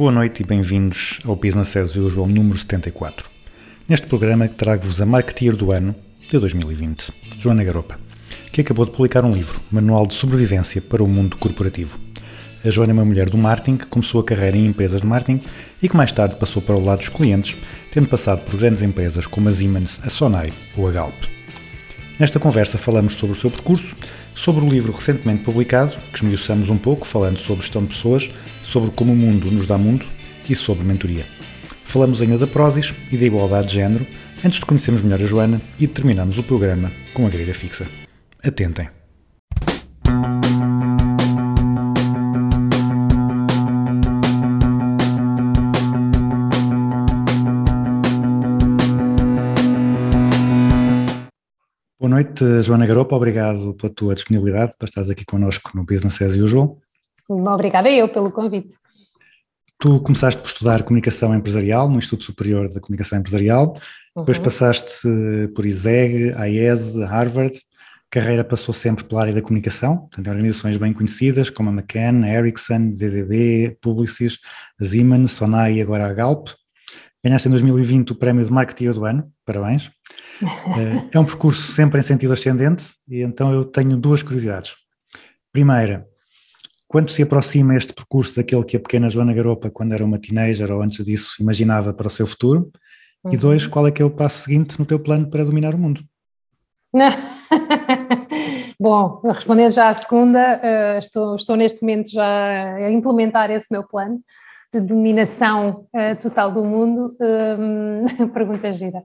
Boa noite e bem-vindos ao Business as Usual número 74. Neste programa trago-vos a Marketeer do Ano de 2020, Joana Garopa, que acabou de publicar um livro, Manual de Sobrevivência para o Mundo Corporativo. A Joana é uma mulher do marketing que começou a carreira em empresas de marketing e que mais tarde passou para o lado dos clientes, tendo passado por grandes empresas como a Siemens, a Sonai ou a Galp. Nesta conversa falamos sobre o seu percurso, sobre o livro recentemente publicado, que esmiuçamos um pouco, falando sobre gestão de pessoas, sobre como o mundo nos dá mundo e sobre mentoria. Falamos ainda da Prozis e da igualdade de género, antes de conhecermos melhor a Joana e terminamos o programa com a grelha fixa. Atentem! Noite, Joana Garopa. Obrigado pela tua disponibilidade para estares aqui connosco no Business as Usual. Obrigada eu pelo convite. Tu começaste por estudar comunicação empresarial no Instituto Superior da Comunicação Empresarial, depois Uhum. passaste eh, por ISEG, AES, Harvard. A carreira passou sempre pela área da comunicação, portanto, em organizações bem conhecidas como a McCann, a Ericsson, DDB, Publicis, a Siemens, Sonai e agora a Galp. Ganhaste em 2020 o prémio de Marketeer do Ano, parabéns. Eh, É um percurso sempre em sentido ascendente e então eu tenho duas curiosidades. Primeira, quanto se aproxima este percurso daquele que a pequena Joana Garopa, quando era uma teenager ou antes disso, imaginava para o seu futuro? E dois, qual é que é o passo seguinte no teu plano para dominar o mundo? Bom, respondendo já à segunda, eh, estou, estou neste momento já a implementar esse meu plano de dominação eh, total do mundo. Hum, pergunta gira.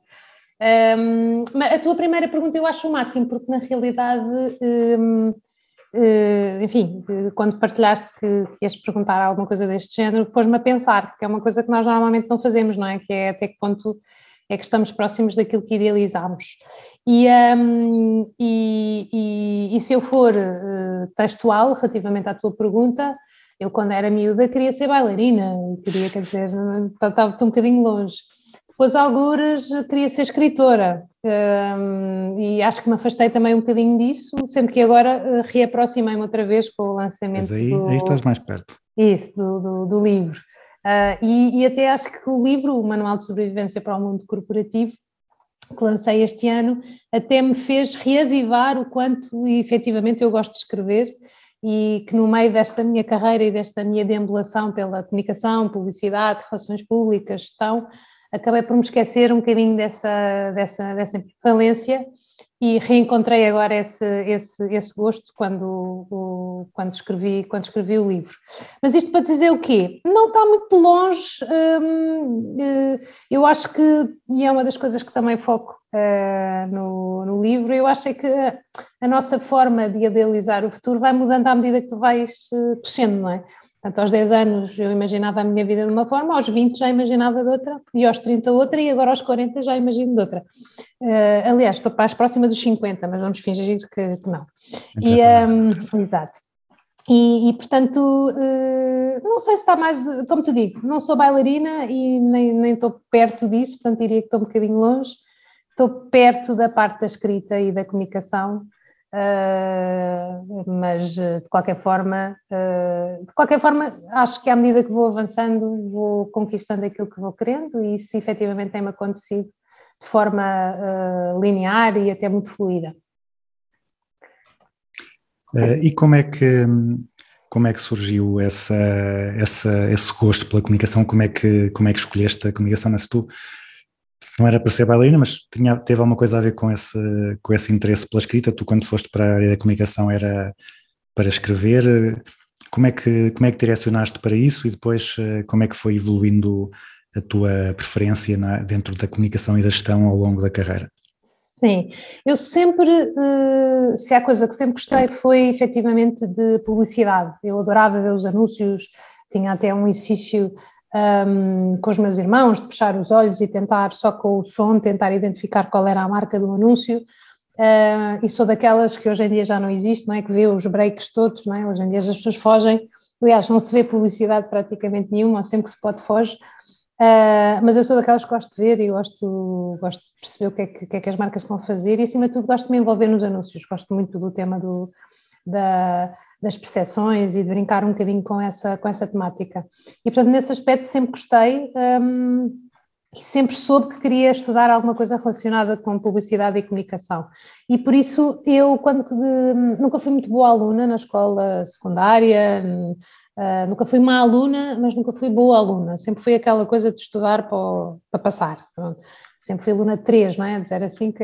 Hum, mas a tua primeira pergunta eu acho o máximo, porque na realidade, hum, eh, enfim, eh, quando partilhaste que, que ias perguntar alguma coisa deste género, pôs-me a pensar, porque é uma coisa que nós normalmente não fazemos, não é? Que é até que ponto é que estamos próximos daquilo que idealizamos. E, hum, e, e- e se eu for eh, textual relativamente à tua pergunta, eu quando era miúda queria ser bailarina, e queria, quer dizer, estava um bocadinho longe. Depois, algures, queria ser escritora hum, e acho que me afastei também um bocadinho disso, sendo que agora eh, reaproximei-me outra vez com o lançamento Mas aí, do... aí estás mais perto. Isso, do, do, do livro. Ah, e, e até acho que o livro, o Manual de Sobrevivência para o Mundo Corporativo, que lancei este ano, até me fez reavivar o quanto efetivamente eu gosto de escrever e que no meio desta minha carreira e desta minha deambulação pela comunicação, publicidade, relações públicas, gestão, acabei por me esquecer um bocadinho dessa, dessa, dessa valência e reencontrei agora esse, esse, esse gosto quando, o, quando, escrevi, quando escrevi o livro. Mas isto para dizer o quê? Não está muito longe, hum, eh, eu acho que, e é uma das coisas que também foco eh, no, no livro, eu acho é que a, nossa forma de idealizar o futuro vai mudando à medida que tu vais eh, crescendo, não é? Portanto, aos 10 anos eu imaginava a minha vida de uma forma, aos 20 já imaginava de outra, e aos 30 outra, e agora aos 40 já imagino de outra. Eh, aliás, estou para as próximas dos 50, mas vamos fingir que, que não. E, mais, interessa. exato. E, e, portanto, eh, não sei se está mais, de- como te digo, não sou bailarina e nem, nem estou perto disso, portanto diria que estou um bocadinho longe. Estou perto da parte da escrita e da comunicação, eh, mas eh, de qualquer forma, eh, de qualquer forma, acho que à medida que vou avançando, vou conquistando aquilo que vou querendo e isso efetivamente tem-me acontecido de forma eh, linear e até muito fluida. E como é que como é que surgiu essa, essa, esse gosto pela comunicação? Como é que como é que escolheste a comunicação? Mas tu não era para ser bailarina, mas tinha, teve alguma coisa a ver com esse, com esse interesse pela escrita? Tu quando foste para a área da comunicação era para escrever? Como é que como é que direcionaste para isso e depois eh, como é que foi evoluindo a tua preferência na- dentro da comunicação e da gestão ao longo da carreira? Sim, eu sempre, eh, se há coisa que sempre gostei foi efetivamente de publicidade. Eu adorava ver os anúncios, tinha até um exercício um, com os meus irmãos de fechar os olhos e tentar, só com o som, tentar identificar qual era a marca do anúncio. Uh, e sou daquelas que hoje em dia já não existe, não é? Que vê os breaks todos, não é? Hoje em dia as pessoas fogem. Aliás, não se vê publicidade praticamente nenhuma, sempre que se pode foge. Uh, mas eu sou daquelas que gosto de ver e gosto, gosto de perceber o que é que, que, é que as marcas estão a fazer e, acima de tudo, gosto de me envolver nos anúncios. Gosto muito do tema do, da, das percepções e de brincar um bocadinho com essa, com essa temática. E, portanto, nesse aspecto sempre gostei um, e sempre soube que queria estudar alguma coisa relacionada com publicidade e comunicação. E por isso eu, quando nunca fui muito boa aluna na escola secundária, Uh, nunca fui má aluna, mas nunca fui boa aluna. Sempre fui aquela coisa de estudar para, para passar. Pronto. Sempre fui aluna de 3, não é? De 0 a 5,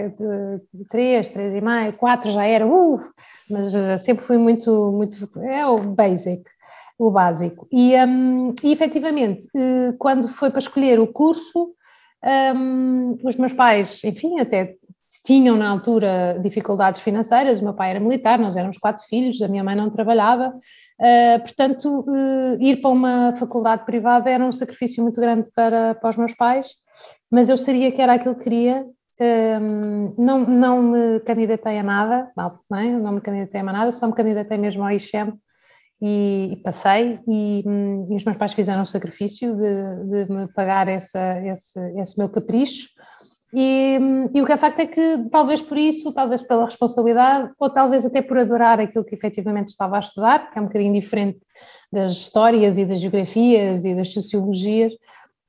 3, 3 e meio, 4 já era, uh, mas uh, sempre fui muito, muito, é o basic, o básico. E, um, e efetivamente, uh, quando foi para escolher o curso, um, os meus pais, enfim, até tinham na altura dificuldades financeiras, o meu pai era militar, nós éramos quatro filhos, a minha mãe não trabalhava, Uh, portanto, uh, ir para uma faculdade privada era um sacrifício muito grande para, para os meus pais, mas eu sabia que era aquilo que queria. Um, não, não me candidatei a nada, não, é? não me candidatei a nada, só me candidatei mesmo ao ICHEM e, e passei. E, um, e, os meus pais fizeram o sacrifício de, de me pagar essa, esse, esse meu capricho. E, e, o que é facto é que, talvez por isso, talvez pela responsabilidade, ou talvez até por adorar aquilo que efetivamente estava a estudar, que é um bocadinho diferente das histórias e das geografias e das sociologias,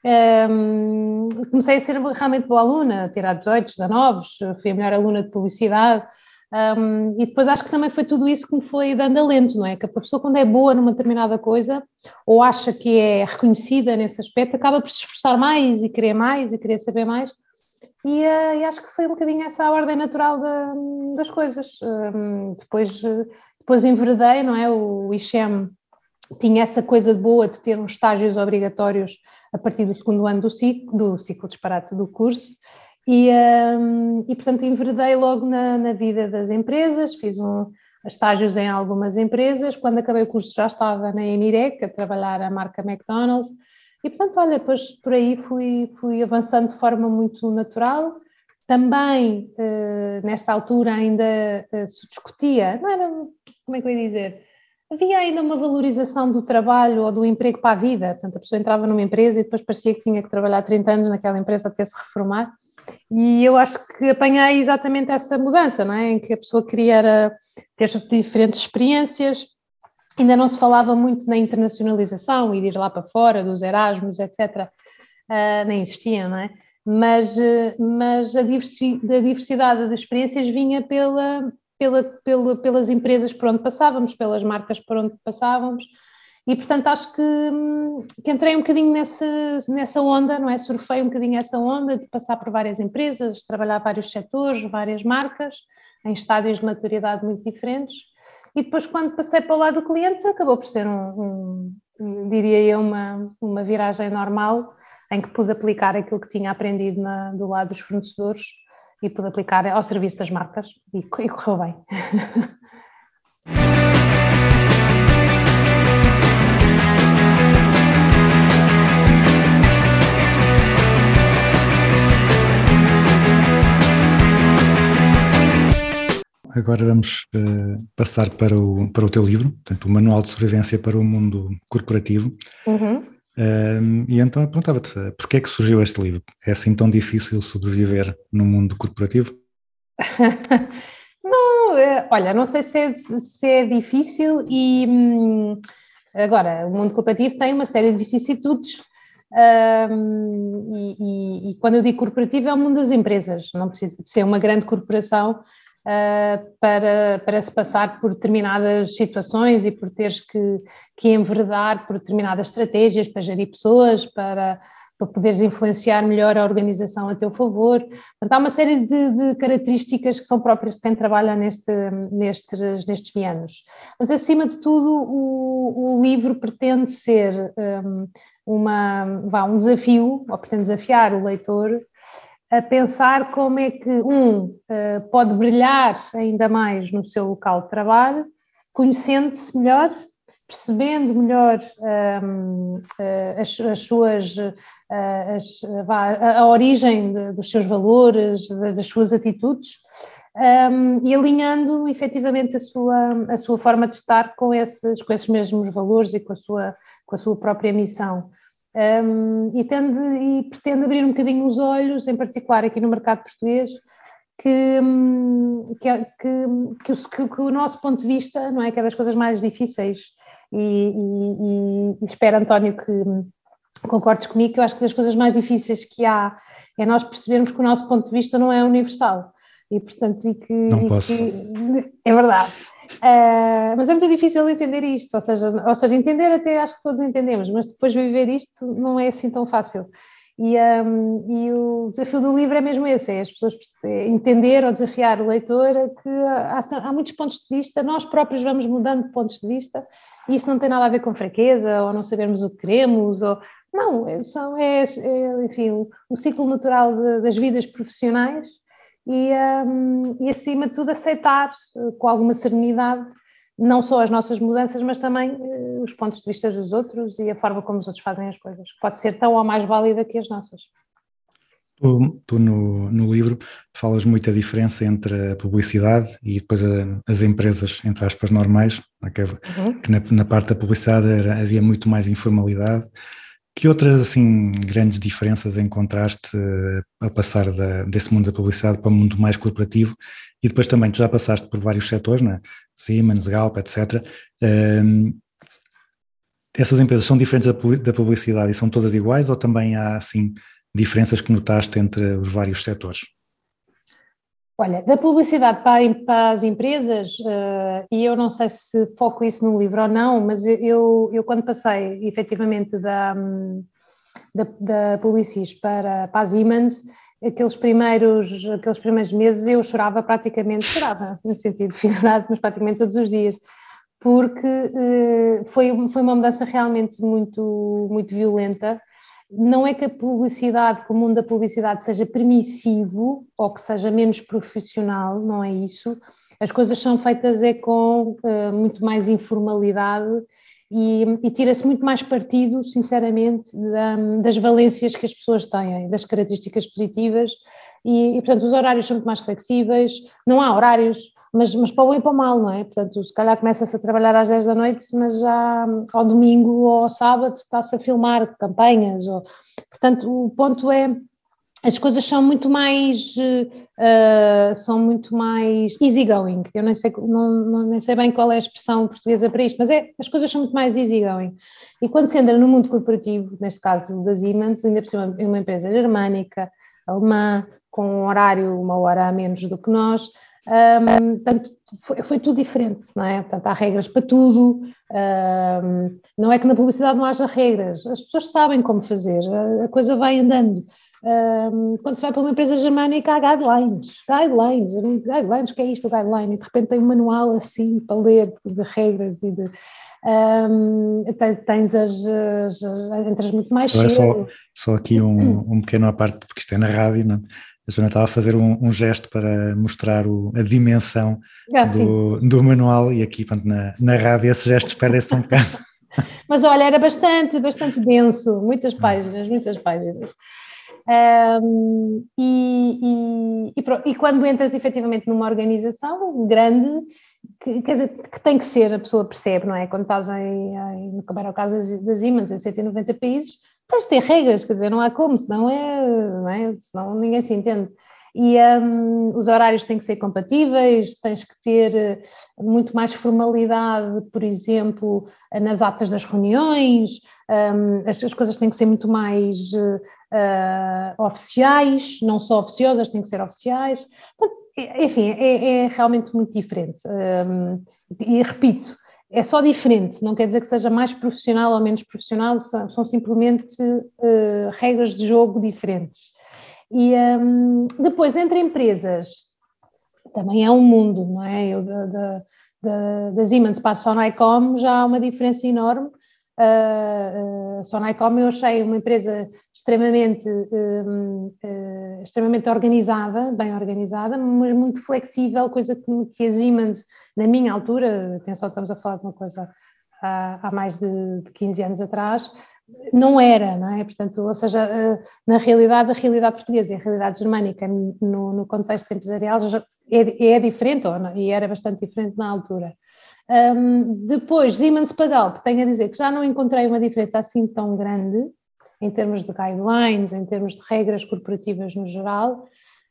um, comecei a ser realmente boa aluna, a tirar 18, 19, fui a melhor aluna de publicidade. Um, e depois acho que também foi tudo isso que me foi dando alento, não é? Que a pessoa, quando é boa numa determinada coisa, ou acha que é reconhecida nesse aspecto, acaba por se esforçar mais e querer mais e querer saber mais e, uh, e, acho que foi um bocadinho essa a ordem natural de, das coisas. Um, depois, depois enveredei, não é? O ICHEM tinha essa coisa boa de ter uns estágios obrigatórios a partir do segundo ano do ciclo, do ciclo disparate do curso, e, um, e portanto enveredei logo na, na, vida das empresas, fiz um, estágios em algumas empresas, quando acabei o curso já estava na Emirec a trabalhar a marca McDonald's, e portanto, olha, depois por aí fui, fui avançando de forma muito natural. Também, eh, nesta altura, ainda eh, se discutia, não era, como é que eu ia dizer? Havia ainda uma valorização do trabalho ou do emprego para a vida. Portanto, a pessoa entrava numa empresa e depois parecia que tinha que trabalhar 30 anos naquela empresa até se reformar. E eu acho que apanhei exatamente essa mudança, não é? Em que a pessoa queria ter diferentes experiências, Ainda não se falava muito na internacionalização, ir lá para fora, dos Erasmus, etc. Uh, ah, nem existia, não é? Mas, mas a, diversidade de experiências vinha pela, pela, pela, pelas empresas por onde passávamos, pelas marcas por onde passávamos, e portanto acho que, que entrei um bocadinho nessa, nessa onda, não é? Surfei um bocadinho essa onda de passar por várias empresas, trabalhar vários setores, várias marcas, em estádios de maturidade muito diferentes e depois, quando passei para o lado do cliente, acabou por ser um, um diria eu, uma, uma viragem normal, em que pude aplicar aquilo que tinha aprendido na, do lado dos fornecedores e pude aplicar ao serviço das marcas e, e correu bem. agora vamos uh, passar para o, para o teu livro, portanto, o Manual de Sobrevivência para o Mundo Corporativo. Uhum. E então perguntava-te, porquê é que surgiu este livro? É assim tão difícil sobreviver no mundo corporativo? não, eh, olha, não sei se é, se é difícil e hum, agora, o mundo corporativo tem uma série de vicissitudes um, e, e, e, quando eu digo corporativo é o mundo das empresas, não precisa de ser uma grande corporação uh, para, para se passar por determinadas situações e por teres que, que enverdar por determinadas estratégias para gerir pessoas, para, para poderes influenciar melhor a organização a teu favor. Portanto, há uma série de, de, características que são próprias de quem trabalha neste, nestes, nestes meandros. Mas, acima de tudo, o, o livro pretende ser um, uma, vá, um desafio, ou pretende desafiar o leitor a pensar como é que um eh, pode brilhar ainda mais no seu local de trabalho, conhecendo-se melhor, percebendo melhor um, eh, as, as, suas eh, as, a, origem de, dos seus valores, das suas atitudes um, e alinhando efetivamente a sua, a sua forma de estar com esses, com esses mesmos valores e com a sua, com a sua própria missão. Um, e, tende, e pretende abrir um bocadinho os olhos, em particular aqui no mercado português, que, hum, que, que, que, o, que, o, nosso ponto de vista não é que é das coisas mais difíceis. E, e, e espero António que concordes comigo que eu acho que das coisas mais difíceis que há é nós percebermos que o nosso ponto de vista não é universal. E portanto e que, não posso. Que, é verdade Uh, mas é muito difícil entender isto, ou seja, ou seja, entender até acho que todos entendemos, mas depois viver isto não é assim tão fácil. E, um, e o desafio do livro é mesmo esse: é as pessoas entender ou desafiar o leitor que há, há, muitos pontos de vista, nós próprios vamos mudando de pontos de vista, e isso não tem nada a ver com fraqueza ou não sabermos o que queremos, ou não, é, são, é, é enfim, o, o, ciclo natural de, das vidas profissionais e, um, e, acima de tudo, aceitar uh, com alguma serenidade não só as nossas mudanças, mas também uh, os pontos de vista dos outros e a forma como os outros fazem as coisas, que pode ser tão ou mais válida que as nossas. Tu, tu no, no, livro falas muito a diferença entre a publicidade e depois a, as empresas, entre aspas, normais, que, uhum. que na, na, parte da publicidade era, havia muito mais informalidade que outras assim grandes diferenças encontraste eh, a passar da, desse mundo da publicidade para o mundo mais corporativo? E depois também tu já passaste por vários setores, né? Siemens, Galp, etc. Um, ehm, essas empresas são diferentes da publicidade e são todas iguais ou também há assim diferenças que notaste entre os vários setores? Olha, da publicidade para, para as empresas, uh, e eu não sei se foco isso no livro ou não, mas eu, eu quando passei efetivamente da, da, da Publicis para, para as Siemens, aqueles primeiros, aqueles primeiros meses eu chorava praticamente, chorava, no sentido figurado, mas praticamente todos os dias, porque uh, foi, foi uma mudança realmente muito, muito violenta não é que a publicidade, que o mundo da publicidade seja permissivo ou que seja menos profissional, não é isso. As coisas são feitas é com uh, muito mais informalidade e, e tira-se muito mais partido, sinceramente, da, das valências que as pessoas têm, das características positivas e, e, portanto, os horários são muito mais flexíveis, não há horários, mas, mas para o bem e para o mal, não é? Portanto, se calhar começa-se a trabalhar às 10 da noite, mas já ao domingo ou ao sábado está-se a filmar campanhas. Ou, portanto, o ponto é as coisas são muito mais uh, são muito mais easygoing. Eu nem sei, não, não, nem sei bem qual é a expressão portuguesa para isto, mas é, as coisas são muito mais easygoing. E quando se entra no mundo corporativo, neste caso da Siemens, ainda por cima é uma empresa germânica, alemã, com um horário uma hora a menos do que nós, um, portanto, foi, foi, tudo diferente, não é? Portanto, há regras para tudo, um, não é que na publicidade não haja regras, as pessoas sabem como fazer, a, a coisa vai andando. Um, quando se vai para uma empresa germânica há guidelines, guidelines, guidelines, o que é isto, guideline? E de repente tem um manual assim para ler de regras e de... Um, tens as, as, as, entras muito mais cedo. Só, só aqui um, um pequeno à parte, porque isto é na rádio, não? A Joana estava a fazer um, um gesto para mostrar o, a dimensão ah, do, do, manual e aqui pronto, na, na rádio esses gestos perdem-se um bocado. Mas olha, era bastante, bastante denso, muitas páginas, muitas páginas. Um, e, e, e, e, quando entras efetivamente numa organização grande, que, quer dizer, que tem que ser, a pessoa percebe, não é? Quando estás em, em no Camarão Casas das Siemens, em 190 países, tens de ter regras, quer dizer, não há como, senão é, não é? senão ninguém se entende. E um, os horários têm que ser compatíveis, tens que ter eh, muito mais formalidade, por exemplo, nas atas das reuniões, um, as, as, coisas têm que ser muito mais uh, oficiais, não só oficiosas, têm que ser oficiais. enfim, é, é, realmente muito diferente. Um, e repito, é só diferente, não quer dizer que seja mais profissional ou menos profissional, são, são simplesmente uh, regras de jogo diferentes. E um, depois, entre empresas, também é um mundo, não é? Eu da, da, da, da Siemens para a Sonicom já há uma diferença enorme. A Sonaicom eu achei uma empresa extremamente, um, uh, extremamente organizada, bem organizada, mas muito flexível, coisa que, a Siemens, na minha altura, atenção, estamos a falar de uma coisa há, mais de, de 15 anos atrás, não era, não é? Portanto, ou seja, na realidade, a realidade portuguesa e a realidade germânica no, no contexto empresarial é, é diferente, ou e era bastante diferente na altura. Um, depois, Siemens Pagalp, tenho a dizer que já não encontrei uma diferença assim tão grande em termos de guidelines, em termos de regras corporativas no geral.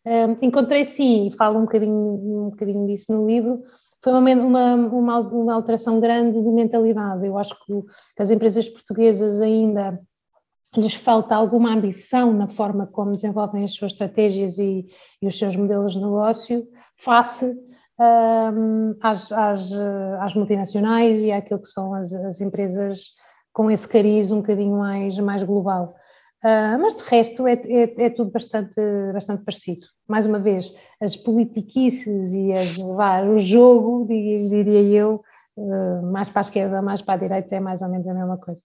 Um, encontrei sim, e falo um bocadinho, um bocadinho disso no livro, foi uma, uma, uma, alteração grande de mentalidade. Eu acho que, que as empresas portuguesas ainda lhes falta alguma ambição na forma como desenvolvem as suas estratégias e, e os seus modelos de negócio face às, às, às, multinacionais e àquilo que são as, as, empresas com esse cariz um bocadinho mais, mais global. Uh, mas de resto é, é, é, tudo bastante, bastante parecido. Mais uma vez, as politiquices e as, vá, o jogo, diria eu, uh, mais para a esquerda, mais para a direita, é mais ou menos a mesma coisa.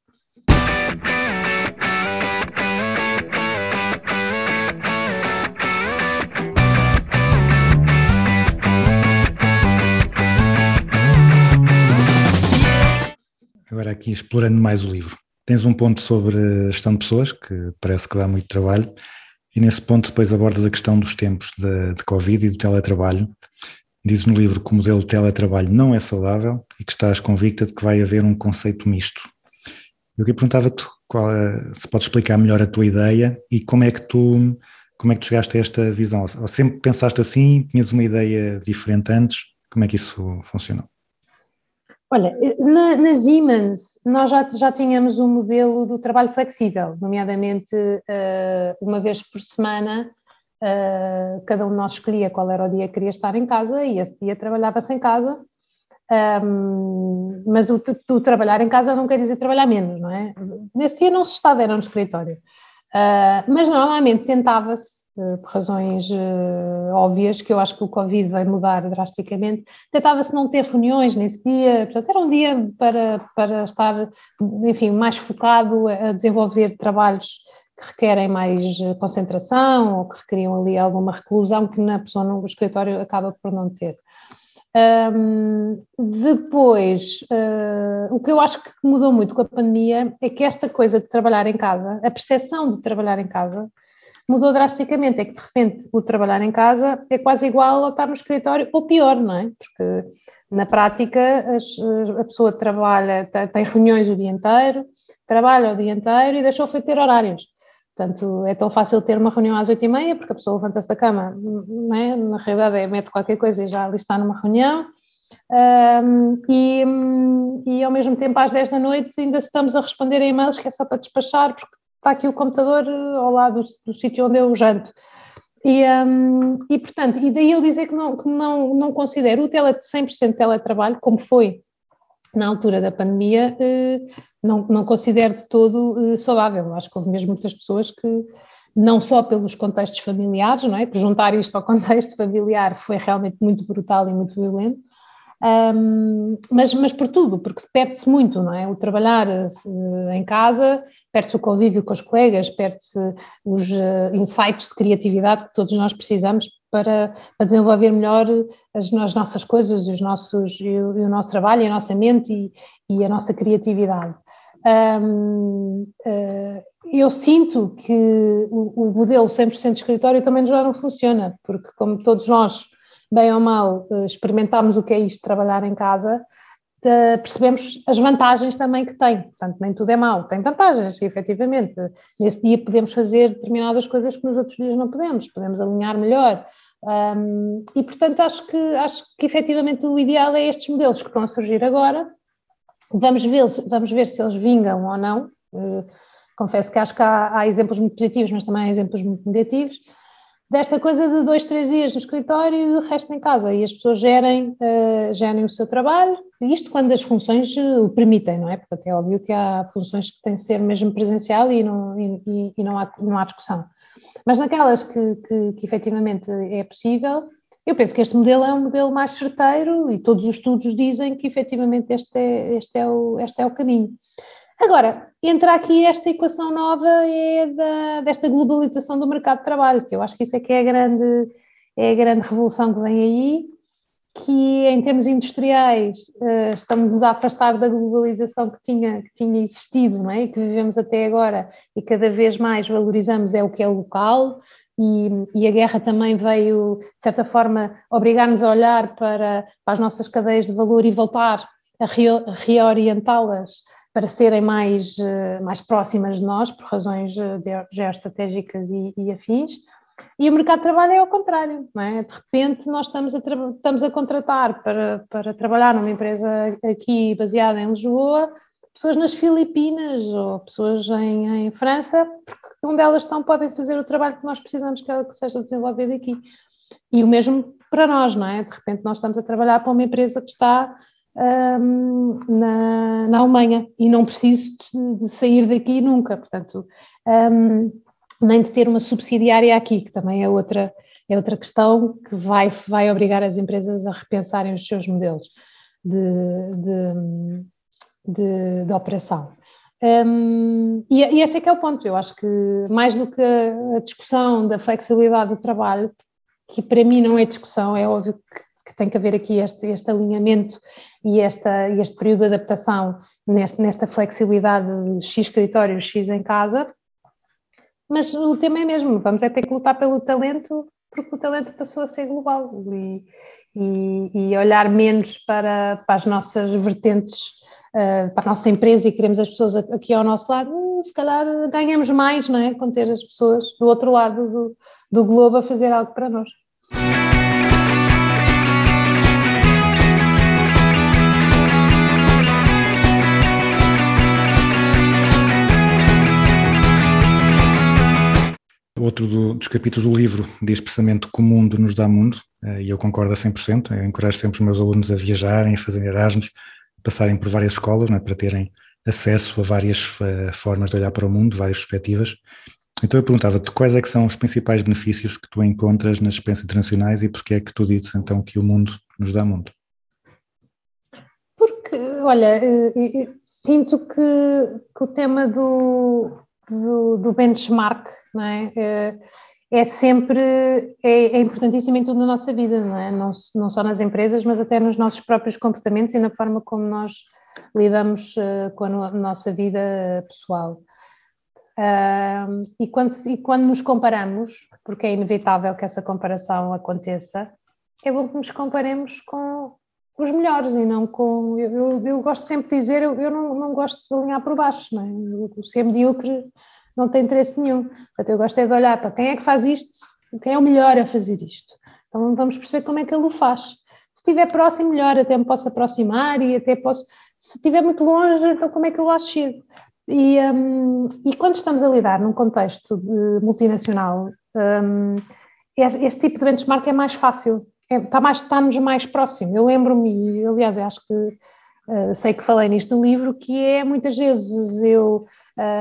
Agora aqui explorando mais o livro. Tens um ponto sobre gestão de pessoas, que parece que dá muito trabalho, e nesse ponto depois abordas a questão dos tempos de, de Covid e do teletrabalho. Dizes no livro que o modelo de teletrabalho não é saudável e que estás convicta de que vai haver um conceito misto. Eu que perguntava-te é, se podes explicar melhor a tua ideia e como é que tu como é que chegaste a esta visão? Ou sempre pensaste assim, tinhas uma ideia diferente antes? Como é que isso funcionou? Olha, na, na Siemens nós já, já tínhamos um modelo do trabalho flexível, nomeadamente uh, uma vez por semana uh, cada um de nós escolhia qual era o dia que queria estar em casa e esse dia trabalhava-se em casa, mas o, o, trabalhar em casa não quer dizer trabalhar menos, não é? Nesse dia não se estava, era no escritório, uh, mas normalmente tentava-se eh, por razões uh, óbvias, que eu acho que o Covid vai mudar drasticamente. Tentava-se não ter reuniões nesse dia, portanto, era um dia para, para estar, enfim, mais focado a desenvolver trabalhos que requerem mais eh, concentração ou que requeriam ali alguma reclusão que na pessoa no escritório acaba por não ter. Um, depois, uh, o que eu acho que mudou muito com a pandemia é que esta coisa de trabalhar em casa, a percepção de trabalhar em casa, mudou drasticamente. É que de repente o trabalhar em casa é quase igual ao estar no escritório, ou pior, não é? Porque na prática as, a pessoa trabalha, tem reuniões o dia inteiro, trabalha o dia inteiro e deixou de ter horários. Portanto, é tão fácil ter uma reunião às oito e meia, porque a pessoa levanta-se da cama, é? na realidade é mete qualquer coisa e já ali está numa reunião, um, e, e, ao mesmo tempo às 10 da noite ainda estamos a responder a e-mails que é só para despachar, porque está aqui o computador eh, ao lado do, sítio onde eu janto. E, um, e, portanto, e daí eu dizer que não, que não, não considero o tele, 100% teletrabalho, como foi na altura da pandemia, eh, não, não considero de todo eh, saudável. Acho que houve mesmo muitas pessoas que, não só pelos contextos familiares, não é? Por juntar isto ao contexto familiar foi realmente muito brutal e muito violento, um, mas, mas por tudo, porque perde-se muito, não é? O trabalhar em casa perde-se o convívio com os colegas, perde-se os uh, insights de criatividade que todos nós precisamos para, para desenvolver melhor as, as, nossas coisas, os nossos, e o, e o, nosso trabalho, a nossa mente e, e a nossa criatividade. Uh, eu sinto que o, o modelo 100% de escritório também já não funciona, porque como todos nós, bem ou mal, eh, experimentámos o que é isto de trabalhar em casa, percebemos as vantagens também que tem. Portanto, nem tudo é mau, tem vantagens, efetivamente. Nesse dia podemos fazer determinadas coisas que nos outros dias não podemos, podemos alinhar melhor. Um, e, portanto, acho que, acho que efetivamente o ideal é estes modelos que estão a surgir agora. Vamos ver, vamos ver se eles vingam ou não. Uh, confesso que acho que há, há exemplos muito positivos, mas também há exemplos muito negativos desta coisa de dois, três dias no escritório e o resto em casa, e as pessoas gerem, uh, gerem o seu trabalho, isto quando as funções eh, o permitem, não é? Porque é óbvio que há funções que têm que ser mesmo presencial e não, e, e não, há, não há discussão. Mas naquelas que, que, que efetivamente é possível, eu penso que este modelo é um modelo mais certeiro e todos os estudos dizem que efetivamente este é, este é, o, este é o caminho. Agora, entra aqui esta equação nova é da, desta globalização do mercado de trabalho, que eu acho que isso é que é a grande, é a grande revolução que vem aí, que em termos industriais eh, estamos a afastar da globalização que tinha, que tinha existido, não é? E que vivemos até agora e cada vez mais valorizamos é o que é local, e, e, a guerra também veio, de certa forma, obrigar-nos a olhar para, para, as nossas cadeias de valor e voltar a reorientá-las para serem mais, eh, mais próximas de nós, por razões eh, geoestratégicas e, e, afins. E o mercado de trabalho é ao contrário, não é? De repente nós estamos a, estamos a contratar para, para trabalhar numa empresa aqui baseada em Lisboa, pessoas nas Filipinas ou pessoas em, em França, porque onde elas estão podem fazer o trabalho que nós precisamos que, ela, que seja desenvolvido aqui. E o mesmo para nós, não é? De repente nós estamos a trabalhar para uma empresa que está um, na, na Alemanha e não preciso de, sair daqui nunca, portanto, um, nem de ter uma subsidiária aqui, que também é outra, é outra questão que vai, vai obrigar as empresas a repensarem os seus modelos de, de, de, de operação. Um, e, e, esse é que é o ponto. Eu acho que mais do que a discussão da flexibilidade do trabalho, que para mim não é discussão, é óbvio que, que tem que haver aqui este, este alinhamento e esta, este período de adaptação neste, nesta flexibilidade de X escritório, X em casa. Mas o tema é mesmo, vamos é ter que lutar pelo talento, porque o talento passou a ser global e, e, e olhar menos para, para as nossas vertentes, uh, para a nossa empresa e queremos as pessoas aqui ao nosso lado, hum, se calhar ganhamos mais, não é? Com ter as pessoas do outro lado do, do globo a fazer algo para nós. Outro do, dos capítulos do livro diz precisamente que o mundo nos dá mundo, eh, e eu concordo a 100%. Eu encorajo sempre os meus alunos a viajarem, a fazerem Erasmus, passarem por várias escolas, é? para terem acesso a várias uh, formas de olhar para o mundo, várias perspectivas. Então eu perguntava-te quais é que são os principais benefícios que tu encontras nas experiências internacionais e porque é que tu dizes então que o mundo nos dá mundo? Porque, olha, eh, sinto que, que o tema do, do, do benchmark não é? é? é sempre, é, é importantíssimo em tudo na nossa vida, não é? Não, não só nas empresas, mas até nos nossos próprios comportamentos e na forma como nós lidamos uh, com a nossa vida pessoal. E, quando, e quando nos comparamos, porque é inevitável que essa comparação aconteça, é bom que nos comparemos com os melhores e não com. Eu, eu, eu gosto sempre de dizer, eu, eu não, não gosto de alinhar por baixo, não é? ser medíocre não tem interesse nenhum. Portanto, eu gosto é de olhar para quem é que faz isto, quem é o melhor a fazer isto. Então vamos perceber como é que ele o faz. Se estiver próximo, melhor, até me posso aproximar e até posso. Se estiver muito longe, então como é que eu lá chego? E, um, e quando estamos a lidar num contexto multinacional, um, este tipo de benchmark é mais fácil, está mais, está-nos mais próximo. Eu lembro-me, aliás, acho que uh, sei que falei nisto no livro, que é muitas vezes eu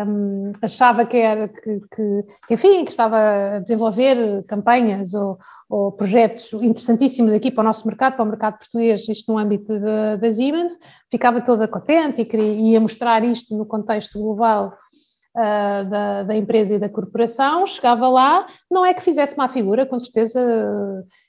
um, achava que era que, que, que, enfim, que estava a desenvolver campanhas ou, ou, projetos interessantíssimos aqui para o nosso mercado, para o mercado português, isto no âmbito da Siemens, ficava toda contente e queria, ia mostrar isto no contexto global uh, da, da, empresa e da corporação, chegava lá, não é que fizesse má figura, com certeza,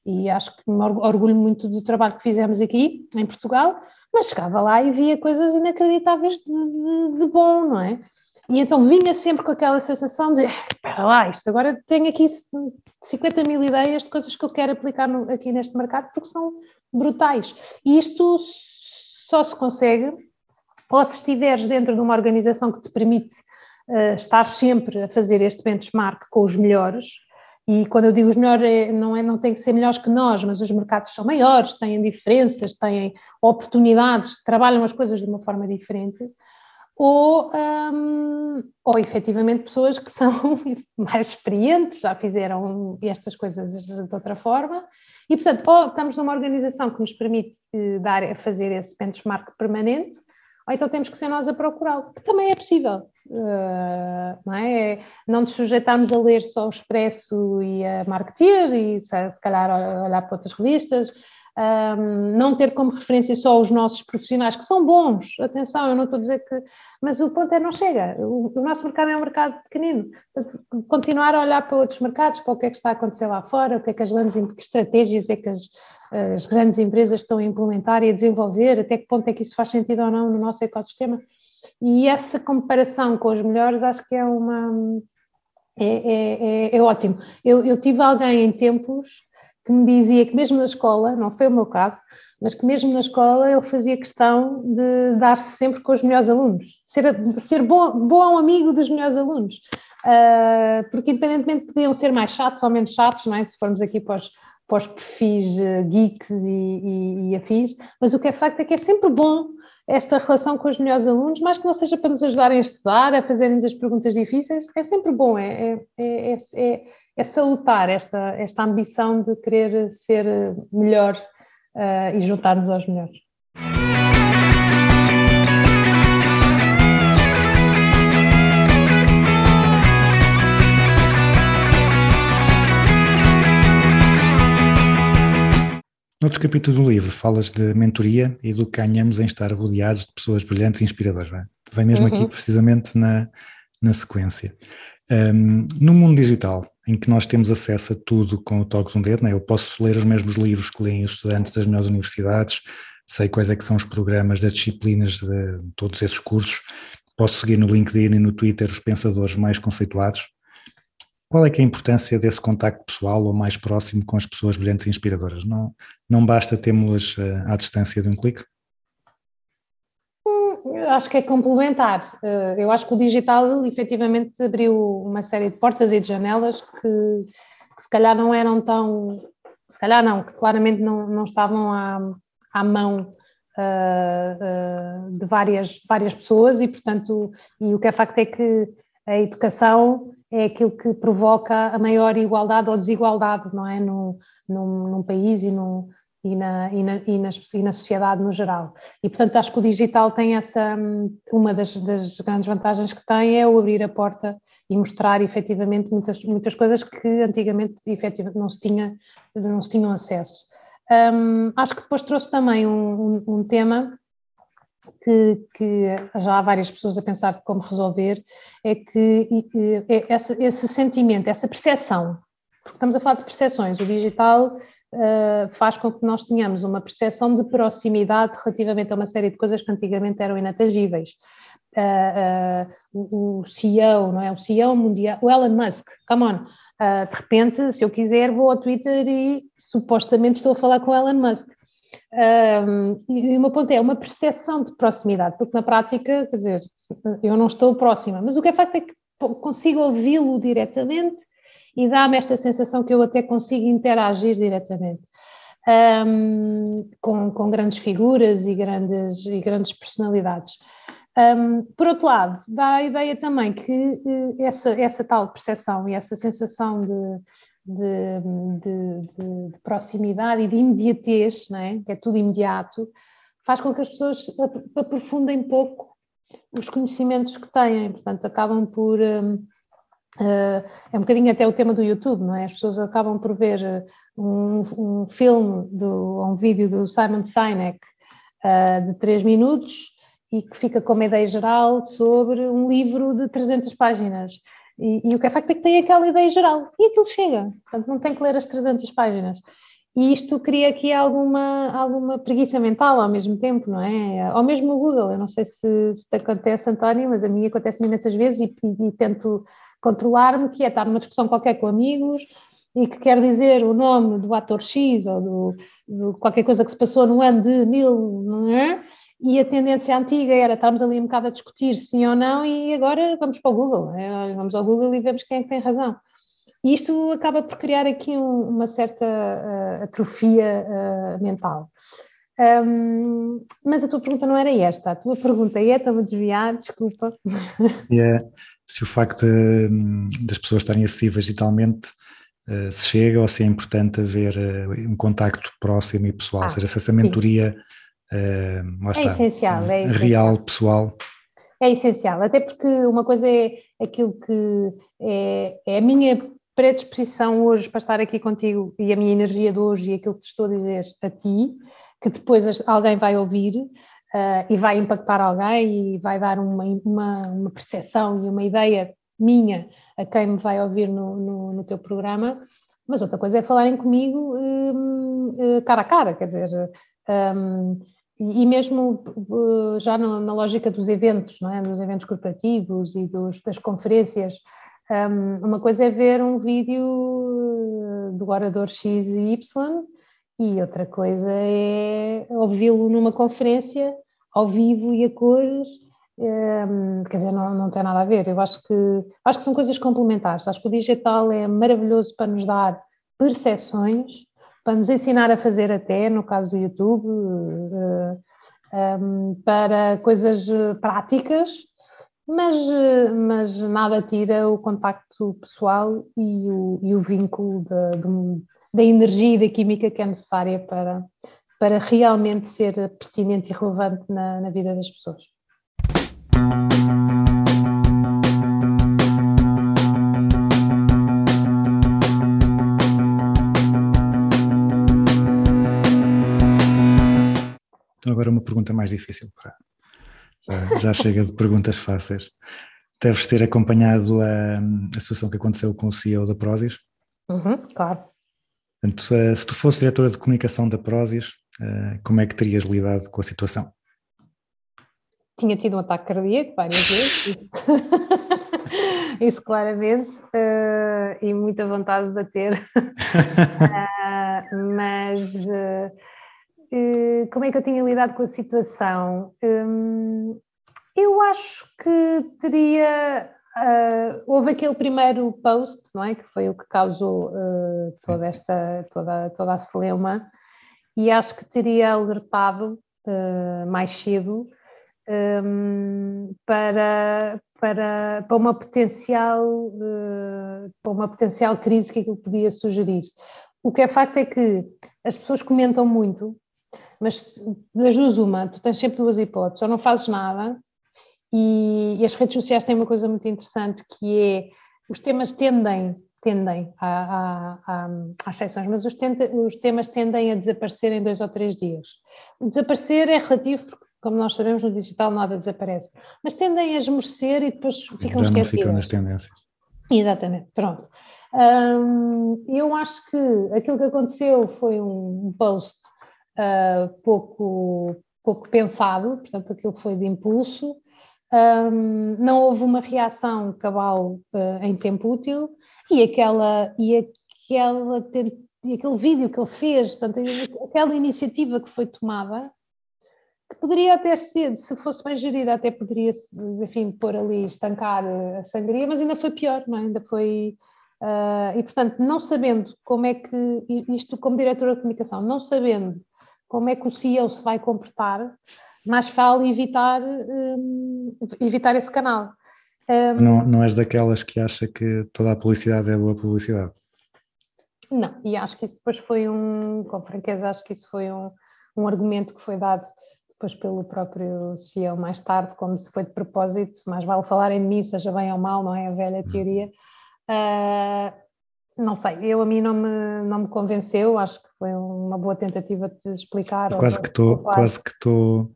e acho que me orgulho muito do trabalho que fizemos aqui em Portugal, mas chegava lá e via coisas inacreditáveis de, de, de bom, não é? E então vinha sempre com aquela sensação de espera lá, isto agora tenho aqui 50 mil ideias de coisas que eu quero aplicar no, aqui neste mercado porque são brutais. E isto só se consegue ou se estiveres dentro de uma organização que te permite estar sempre a fazer este benchmark com os melhores, e quando eu digo os melhores, é, não, é, não tem que ser melhores que nós, mas os mercados são maiores, têm diferenças, têm oportunidades, trabalham as coisas de uma forma diferente. Ou, um, ou efetivamente pessoas que são mais experientes, já fizeram estas coisas de outra forma, e portanto, ou estamos numa organização que nos permite eh, dar, fazer esse benchmark permanente, ou então temos que ser nós a procurá-lo, que também é possível. Uh, não, é? não nos sujeitarmos a ler só o Expresso e a Marketeer e se, se calhar olhar para outras revistas, um, não ter como referência só os nossos profissionais, que são bons, atenção, eu não estou a dizer que. Mas o ponto é não chega. O, o nosso mercado é um mercado pequenino. Portanto, continuar a olhar para outros mercados, para o que é que está a acontecer lá fora, o que é que as grandes que estratégias é que as, as grandes empresas estão a implementar e a desenvolver, até que ponto é que isso faz sentido ou não no nosso ecossistema. E essa comparação com os melhores acho que é uma. É, é, é, é ótimo. Eu, eu tive alguém em tempos que me dizia que mesmo na escola, não foi o meu caso, mas que mesmo na escola ele fazia questão de dar-se sempre com os melhores alunos, ser, ser bom, bom amigo dos melhores alunos, uh, porque independentemente podiam ser mais chatos ou menos chatos, não é? se formos aqui para os, para os perfis uh, geeks e, e, e afins, mas o que é facto é que é sempre bom esta relação com os melhores alunos, mais que não seja para nos ajudarem a estudar, a fazerem-nos as perguntas difíceis, é sempre bom, é, é, é, é, é salutar esta, esta ambição de querer ser melhor uh, e juntar-nos aos melhores. Noutro capítulo do livro falas de mentoria e do que ganhamos em estar rodeados de pessoas brilhantes e inspiradoras. Vem, vem mesmo uhum. aqui precisamente na, na sequência. Um, no mundo digital, em que nós temos acesso a tudo com o toque de um dedo, né? eu posso ler os mesmos livros que leem os estudantes das melhores universidades, sei quais é que são os programas das disciplinas de todos esses cursos, posso seguir no LinkedIn e no Twitter os pensadores mais conceituados, qual é é a importância desse contacto pessoal ou mais próximo com as pessoas brilhantes e inspiradoras? Não, não basta termos-las eh, à distância de um clique? Hum, acho que é complementar. Eh, eu acho que o digital efetivamente abriu uma série de portas e de janelas que, que se calhar não eram tão. Se calhar não, que claramente não, não estavam à, à mão uh, uh, de várias, várias pessoas e, portanto, e o que é facto é que a educação é aquilo que provoca a maior igualdade ou desigualdade, não é? No, num, num país e, no, e, na, e, na, e, nas, e, na, sociedade no geral. E, portanto, acho que o digital tem essa. Uma das, das, grandes vantagens que tem é o abrir a porta e mostrar efetivamente muitas, muitas coisas que antigamente efetivamente não se, tinha, não se tinham acesso. Um, acho que depois trouxe também um, um, um tema que, que, já há várias pessoas a pensar como resolver, é que é esse, esse sentimento, essa percepção, porque estamos a falar de percepções, o digital uh, faz com que nós tenhamos uma percepção de proximidade relativamente a uma série de coisas que antigamente eram inatangíveis. Uh, uh, o CEO, não é? O CEO mundial, o Elon Musk, come on, de repente, se eu quiser, vou ao Twitter e supostamente estou a falar com o Elon Musk. Um, e o meu ponto é uma percepção de proximidade, porque na prática, quer dizer, eu não estou próxima, mas o que é facto é que consigo ouvi-lo diretamente e dá-me esta sensação que eu até consigo interagir diretamente um, com, com, grandes figuras e grandes, e grandes personalidades. Um, por outro lado, dá a ideia também que eh, essa, essa tal percepção e essa sensação de, de, de, de, proximidade e de imediatez, não é? que é tudo imediato, faz com que as pessoas aprofundem pouco os conhecimentos que têm, portanto, acabam por. Uh, é um bocadinho até o tema do YouTube, não é? As pessoas acabam por ver um, um filme, do, um vídeo do Simon Sinek uh, de 3 minutos e que fica com uma ideia geral sobre um livro de 300 páginas. E, e, o que é facto é que tem aquela ideia geral e aquilo chega, portanto não tem que ler as 300 páginas. E isto cria aqui alguma, alguma preguiça mental ao mesmo tempo, não é? Ou mesmo o Google, eu não sei se, se te acontece, António, mas a mim acontece imensas vezes e, e, e tento controlar-me, que é estar numa discussão qualquer com amigos e que quer dizer o nome do ator X ou do, do qualquer coisa que se passou no ano de mil, não é? E a tendência antiga era estarmos ali um bocado a discutir sim ou não, e agora vamos para o Google, é? vamos ao Google e vemos quem é que tem razão. E isto acaba por criar aqui um, uma certa uh, atrofia uh, mental. Um, mas a tua pergunta não era esta, a tua pergunta é, estava a desviar, desculpa. É, se o facto de, das pessoas estarem acessíveis digitalmente uh, se chega ou se é importante haver um contacto próximo e pessoal, ah, ou seja, se essa mentoria sim uh, está, é essencial, é essencial. real, pessoal. É essencial, até porque uma coisa é aquilo que é, é a minha predisposição hoje para estar aqui contigo e a minha energia de hoje e aquilo que te estou a dizer a ti, que depois alguém vai ouvir ah, e vai impactar alguém e vai dar uma, uma, uma percepção e uma ideia minha a quem me vai ouvir no, no, no teu programa. Mas outra coisa é falarem comigo hum, eh, cara a cara, quer dizer, hum, e mesmo eh, já na, lógica dos eventos, não é? dos eventos corporativos e dos- das conferências, hum, uma coisa é ver um vídeo eh, do orador X e Y e outra coisa é ouvi-lo numa conferência ao vivo e a cores. hum, quer dizer, não, não tem nada a ver. Eu acho que, acho que são coisas complementares. Acho que o digital é maravilhoso para nos dar percepções, para nos ensinar a fazer até, no caso do YouTube, eh, um, para coisas eh, práticas, mas, eh, mas nada tira o contacto pessoal e o, e o vínculo da, da energia e da química que é necessária para, para realmente ser pertinente e relevante na, na vida das pessoas. Então agora uma pergunta mais difícil. Já, já chega de perguntas fáceis. Deves ter acompanhado a, a situação que aconteceu com o CEO da Prozis. Uhum, claro. Portanto, se, se tu fosses diretora de comunicação da Prozis, eh, como é que terias lidado com a situação? tinha tido um ataque cardíaco várias vezes, isso, claramente, eh, e muita vontade de bater. Ah, mas eh, como é que eu tinha lidado com a situação? Hum, eu acho que teria. ah, houve aquele primeiro post, não é? Que foi o que causou eh, toda esta, toda, toda a celeuma, e acho que teria alertado eh, mais cedo hum, para, para, para uma potencial eh, para uma potencial crise que aquilo podia sugerir. O que é facto é que as pessoas comentam muito, mas das duas uma, tu tens sempre duas hipóteses, ou não fazes nada, e, e as redes sociais têm uma coisa muito interessante que é os temas tendem, tendem a, a, a, às mas os, os temas tendem a desaparecer em dois ou três dias. O desaparecer é relativo, porque, como nós sabemos, no digital nada desaparece, mas tendem a esmorecer e depois ficam Já não esquecidas. ficam nas tendências. Exatamente, pronto. Hum, eu acho que aquilo que aconteceu foi um post ah, pouco, pouco pensado, portanto, aquilo foi de impulso. Hum, não houve uma reação cabal ah, em tempo útil e aquela, e aquela e aquele vídeo que ele fez, portanto, aquela iniciativa que foi tomada, que poderia até ser, se fosse bem gerida, até poderia, enfim, pôr ali, estancar a sangria, mas ainda foi pior, não é? Ainda foi. ah, e, portanto, não sabendo como é que, isto como diretora de comunicação, não sabendo como é que o CEO se vai comportar, mais vale evitar, hum, evitar esse canal. Hum, Não, não és daquelas que acha que toda a publicidade é boa publicidade. Não, e acho que isso depois foi um, com franqueza, acho que isso foi um, um argumento que foi dado depois pelo próprio CEO mais tarde, como se foi de propósito, mais vale falar em mim, seja bem ou mal, não é a velha teoria. Ah, não sei, eu a mim não me, não me convenceu, acho que foi uma boa tentativa de explicar. Quase que estou, quase que estou,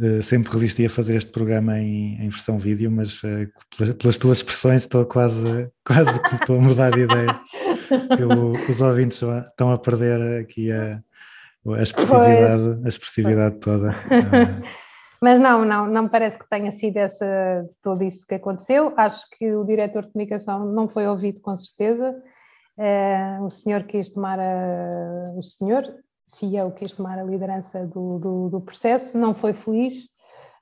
eh, sempre resisti a fazer este programa em, em versão vídeo, mas eh, pelas, pelas tuas expressões estou quase, quase que estou a mudar de ideia. O- os ouvintes estão a perder aqui a, a expressividade, a expressividade toda. Mas não, não, não me parece que tenha sido essa, tudo isso que aconteceu. Acho que o diretor de comunicação não foi ouvido com certeza. Eh, o senhor quis tomar a, o senhor, CEO, quis tomar a liderança do, do, do processo, não foi feliz,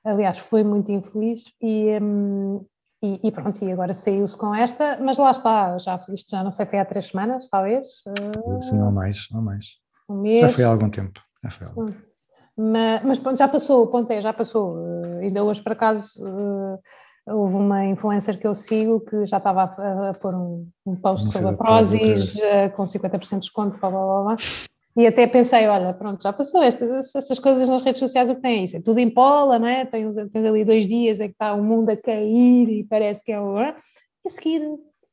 aliás, foi muito infeliz e, hum, e, e pronto, e agora saiu-se com esta, mas lá está, já, isto já não sei, foi há três semanas, talvez, eh, Sim, ou mais, ou mais. um mês. Já foi há algum tempo. Já foi há algum tempo. Mas, mas pronto, já passou, o ponto é, já passou. Eh, ainda hoje, por acaso, eh, houve uma influencer que eu sigo que já estava a, a pôr um, um post sobre a Prozis eh, com 50% de desconto, blá, blá, blá, blá. E até pensei, olha, pronto, já passou estas, estas coisas nas redes sociais, o que tem é isso? É tudo em pola, não é? Tens, tens ali dois dias em que está o mundo a cair e parece que é o... E a seguir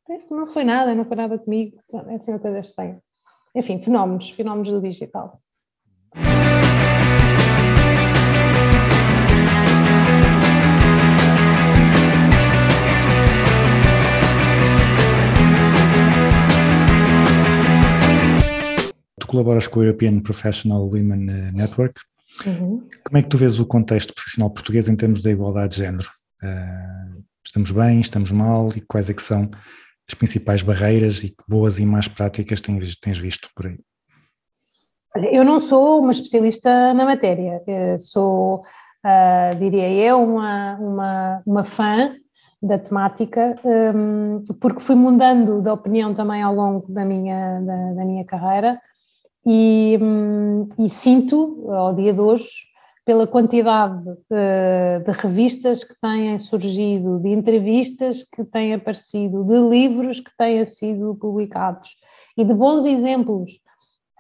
parece que não foi nada, não foi nada comigo, é assim uma coisa estranha. Enfim, fenómenos, fenómenos do digital. Colaboras com o European Professional Women eh, Network. Uhum. Como é que tu vês o contexto profissional português em termos da igualdade de género? Eh, estamos bem, estamos mal e quais é que são as principais barreiras e que boas e más práticas tens, tens visto por aí? Olha, Eu não sou uma especialista na matéria, eh, sou, ah, diria eu, uma, uma, uma fã da temática, hum, porque fui mudando de opinião também ao longo da minha, da, da minha carreira e, hum, e sinto, ao dia de hoje, pela quantidade eh, de revistas que têm surgido, de entrevistas que têm aparecido, de livros que têm sido publicados e de bons exemplos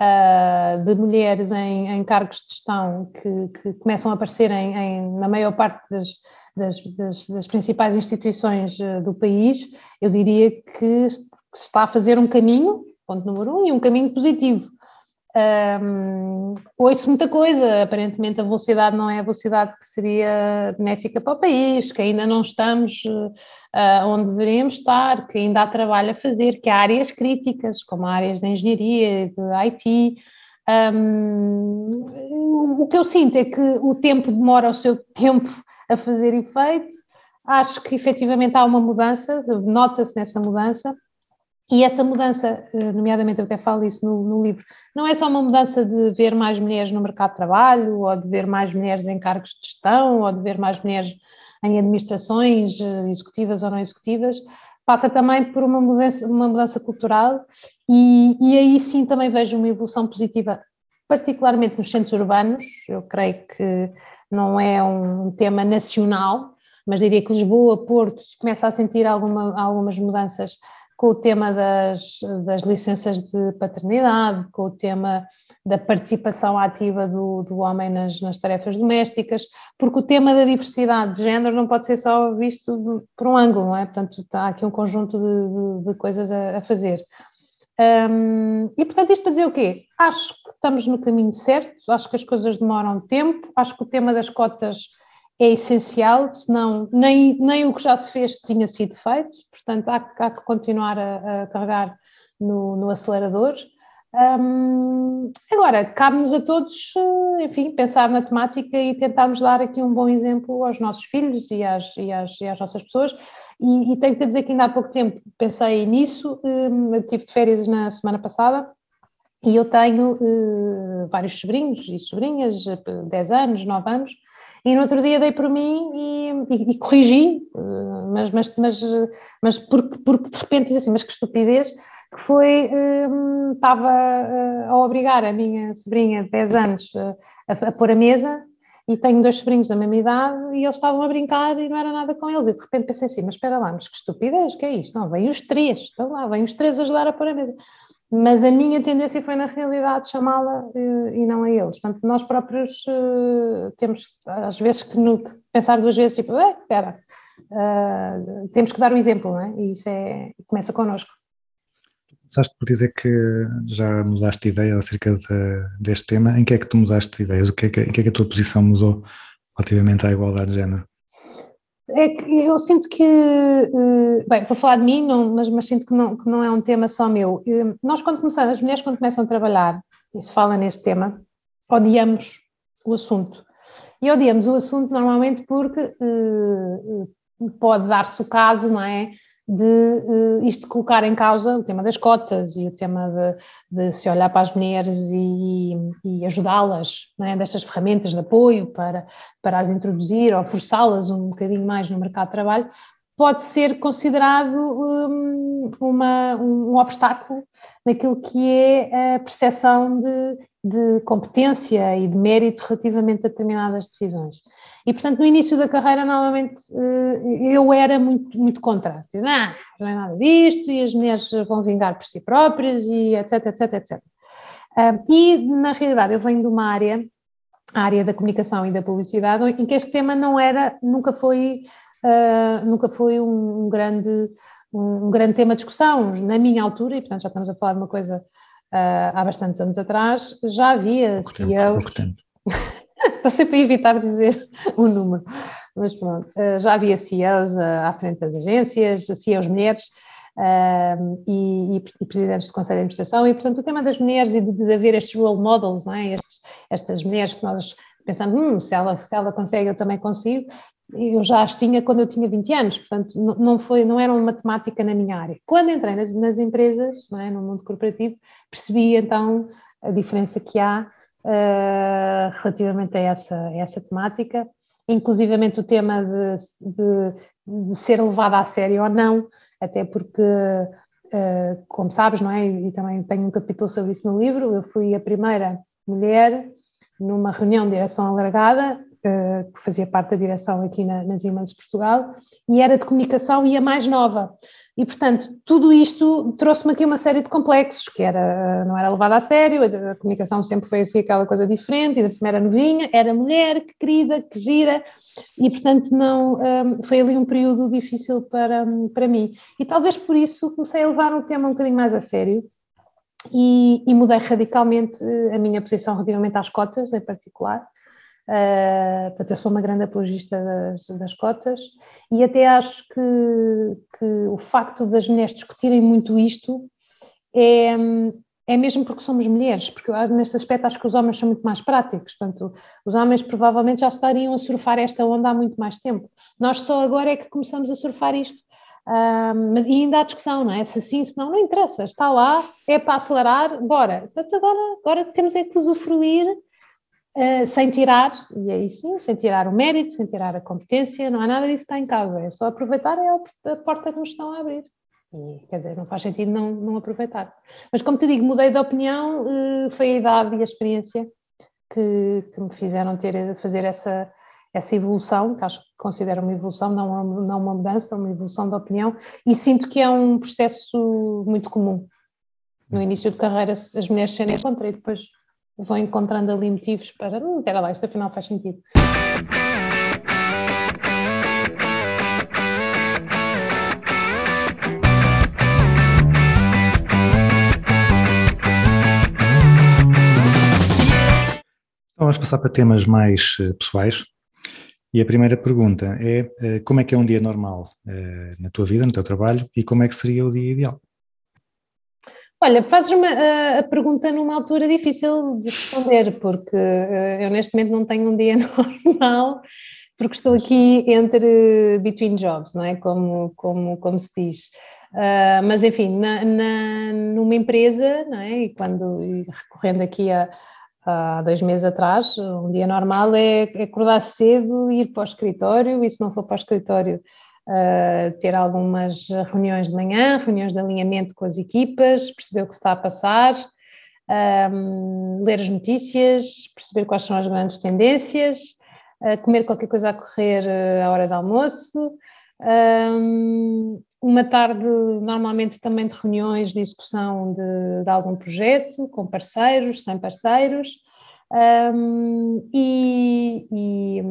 ah, de mulheres em, em cargos de gestão que, que começam a aparecer em, em- na maior parte das, das- das- das principais instituições eh, do país, eu diria que se está a fazer um caminho, ponto número um, e um caminho positivo. Um, ouço muita coisa, aparentemente a velocidade não é a velocidade que seria benéfica para o país, que ainda não estamos eh, onde deveríamos estar, que ainda há trabalho a fazer, que há áreas críticas, como áreas de engenharia, de IT. Um, o que eu sinto é que o tempo demora o seu tempo a fazer efeito. Acho que efetivamente há uma mudança, nota-se nessa mudança, e essa mudança, eh, nomeadamente eu até falo isso no, no livro, não é só uma mudança de ver mais mulheres no mercado de trabalho, ou de ver mais mulheres em cargos de gestão, ou de ver mais mulheres em administrações eh, executivas ou não executivas, passa também por uma mudança, uma mudança cultural e, e aí sim também vejo uma evolução positiva, particularmente nos centros urbanos, eu creio que não é um tema nacional, mas diria que Lisboa, Porto, se começa a sentir alguma, algumas mudanças com o tema das, das licenças de paternidade, com o tema da participação ativa do, do homem nas, nas tarefas domésticas, porque o tema da diversidade de género não pode ser só visto de- por um ângulo, não é? Portanto, está aqui um conjunto de, de- de coisas a, a fazer. Hum, e portanto, isto para dizer o quê? Acho que estamos no caminho certo, acho que as coisas demoram tempo, acho que o tema das cotas é essencial, senão nem, nem o que já se fez tinha sido feito, portanto há, há que continuar a, a carregar no, no acelerador. Hum, agora, cabe-nos a todos, eh, enfim, pensar na temática e tentarmos dar aqui um bom exemplo aos nossos filhos e às, e às, e às nossas pessoas. E, e tenho que dizer que ainda há pouco tempo pensei nisso, eu estive de férias na semana passada e eu tenho eh, vários sobrinhos e sobrinhas, eh, 10 anos, 9 anos, e no outro dia dei por mim e, e- e corrigi, eh, mas, mas, mas, mas porque, porque de repente disse assim, mas que estupidez, que foi, hum, estava eh, a obrigar a minha sobrinha de 10 anos eh, a, a pôr a mesa e tenho dois sobrinhos da mesma idade e eles estavam a brincar e não era nada com eles. E de repente pensei assim, mas espera lá, mas que estupidez, o que é isto? Não, vêm os três, estão lá, vêm os três ajudar a pôr a mesa. Mas a minha tendência foi, na realidade, chamá-la eh, e não a eles. Portanto, nós próprios eh, temos, às vezes, que pensar duas vezes, tipo, "Eh, espera, ah, temos que dar o exemplo, não é? E isso é, começa connosco. Começaste por dizer que já mudaste de ideia acerca de- deste tema. Em que é que tu mudaste de ideias? O que é que, em que é que a tua posição mudou relativamente à igualdade de género? É que eu sinto que, eh, bem, vou falar de mim, não- mas, mas sinto que não, que não é um tema só meu. Eh, Nós, quando começamos, as mulheres, quando começam a trabalhar, e se fala neste tema, odiamos o assunto. E odiamos o assunto normalmente porque eh, pode dar-se o caso, não é? De eh, isto colocar em causa o tema das cotas e o tema de, de se olhar para as mulheres e, e ajudá-las, é? destas ferramentas de apoio para, para as introduzir ou forçá-las um bocadinho mais no mercado de trabalho, pode ser considerado hum, uma, um obstáculo naquilo que é a percepção de, de competência e de mérito relativamente a determinadas decisões. E, portanto, no início da carreira, normalmente, eh, eu era muito, muito contra. Diz, Não, não é nada disto, e as mulheres vão vingar por si próprias, e etc, etc, etc. Ah, E, na realidade, eu venho de uma área, a área da comunicação e da publicidade, em que este tema não era, nunca foi, ah, nunca foi um, um grande um, um grande tema de discussão na minha altura, e portanto já estamos a falar de uma coisa ah, há bastantes anos atrás, já havia Pouco tempo, CEOs, pouco tempo. Estou sempre a evitar dizer o número, mas pronto, eh, já havia CEOs à frente das agências, CEOs mulheres e, e- presidentes de conselho de administração, e portanto o tema das mulheres e de, de haver estes role models, não é? Estes- estas mulheres que nós pensamos, hum, se, ela, se ela consegue, eu também consigo. Eu já as tinha quando eu tinha 20 anos, portanto não, foi, não era uma temática na minha área. Quando entrei nas, nas empresas, é? no mundo corporativo, percebi então a diferença que há eh, relativamente a essa, a essa temática, inclusivamente o tema de, de- de ser levada a sério ou não, até porque, eh, como sabes, não é? E também tenho um capítulo sobre isso no livro, eu fui a primeira mulher numa reunião de direção alargada, que fazia parte da direção aqui na, nas Irmãs de Portugal, e era de comunicação e a mais nova. E, portanto, tudo isto trouxe-me aqui uma série de complexos, que era, não era levada a sério, a, comunicação sempre foi assim aquela coisa diferente, ainda por cima era novinha, era mulher, que querida, que gira, e portanto não, hum, foi ali um período difícil para, para mim. E talvez por isso comecei a levar o tema um bocadinho mais a sério, e, e mudei radicalmente eh, a minha posição relativamente às cotas, em particular. Uh, portanto, eu sou uma grande apologista das, das cotas e até acho que, que o facto das mulheres discutirem muito isto é, é mesmo porque somos mulheres, porque eu, neste aspecto acho que os homens são muito mais práticos, portanto, os homens provavelmente já estariam a surfar esta onda há muito mais tempo. Nós só agora é que começamos a surfar isto. Ah, mas e ainda há discussão, não é? Se sim, se não, não interessa, está lá, é para acelerar, bora. Portanto, agora, agora temos é que usufruir Uh, sem tirar, e aí sim, sem tirar o mérito, sem tirar a competência, não há nada disso que está em causa, é só aproveitar é a porta que nos estão a abrir. E, quer dizer, não faz sentido não, não aproveitar. Mas como te digo, mudei de opinião, uh, foi a idade e a experiência que, que me fizeram ter, fazer essa, essa evolução, que acho que considero uma evolução, não uma, não uma mudança, uma evolução de opinião, e sinto que é um processo muito comum. No início de carreira, as mulheres serem contra e depois vão encontrando ali motivos para, hum, espera lá, isto afinal faz sentido. Então vamos passar para temas mais eh, pessoais. E a primeira pergunta é eh, como é que é um dia normal eh, na tua vida, no teu trabalho, e como é que seria o dia ideal? Olha, fazes uma, a, a pergunta numa altura difícil de responder, porque uh, eu neste momento não tenho um dia normal, porque estou aqui entre between jobs, não é? Como, como, como se diz. Uh, mas enfim, na, na, numa empresa, não é? E quando, e recorrendo aqui a, há dois meses atrás, um dia normal é acordar cedo, ir para o escritório, e se não for para o escritório, Uh, ter algumas reuniões de manhã, reuniões de alinhamento com as equipas, perceber o que está a passar, um, ler as notícias, perceber quais são as grandes tendências, uh, comer qualquer coisa a correr uh, à hora do almoço, um, uma tarde normalmente também de reuniões de execução de, de algum projeto, com parceiros, sem parceiros, um, e, e,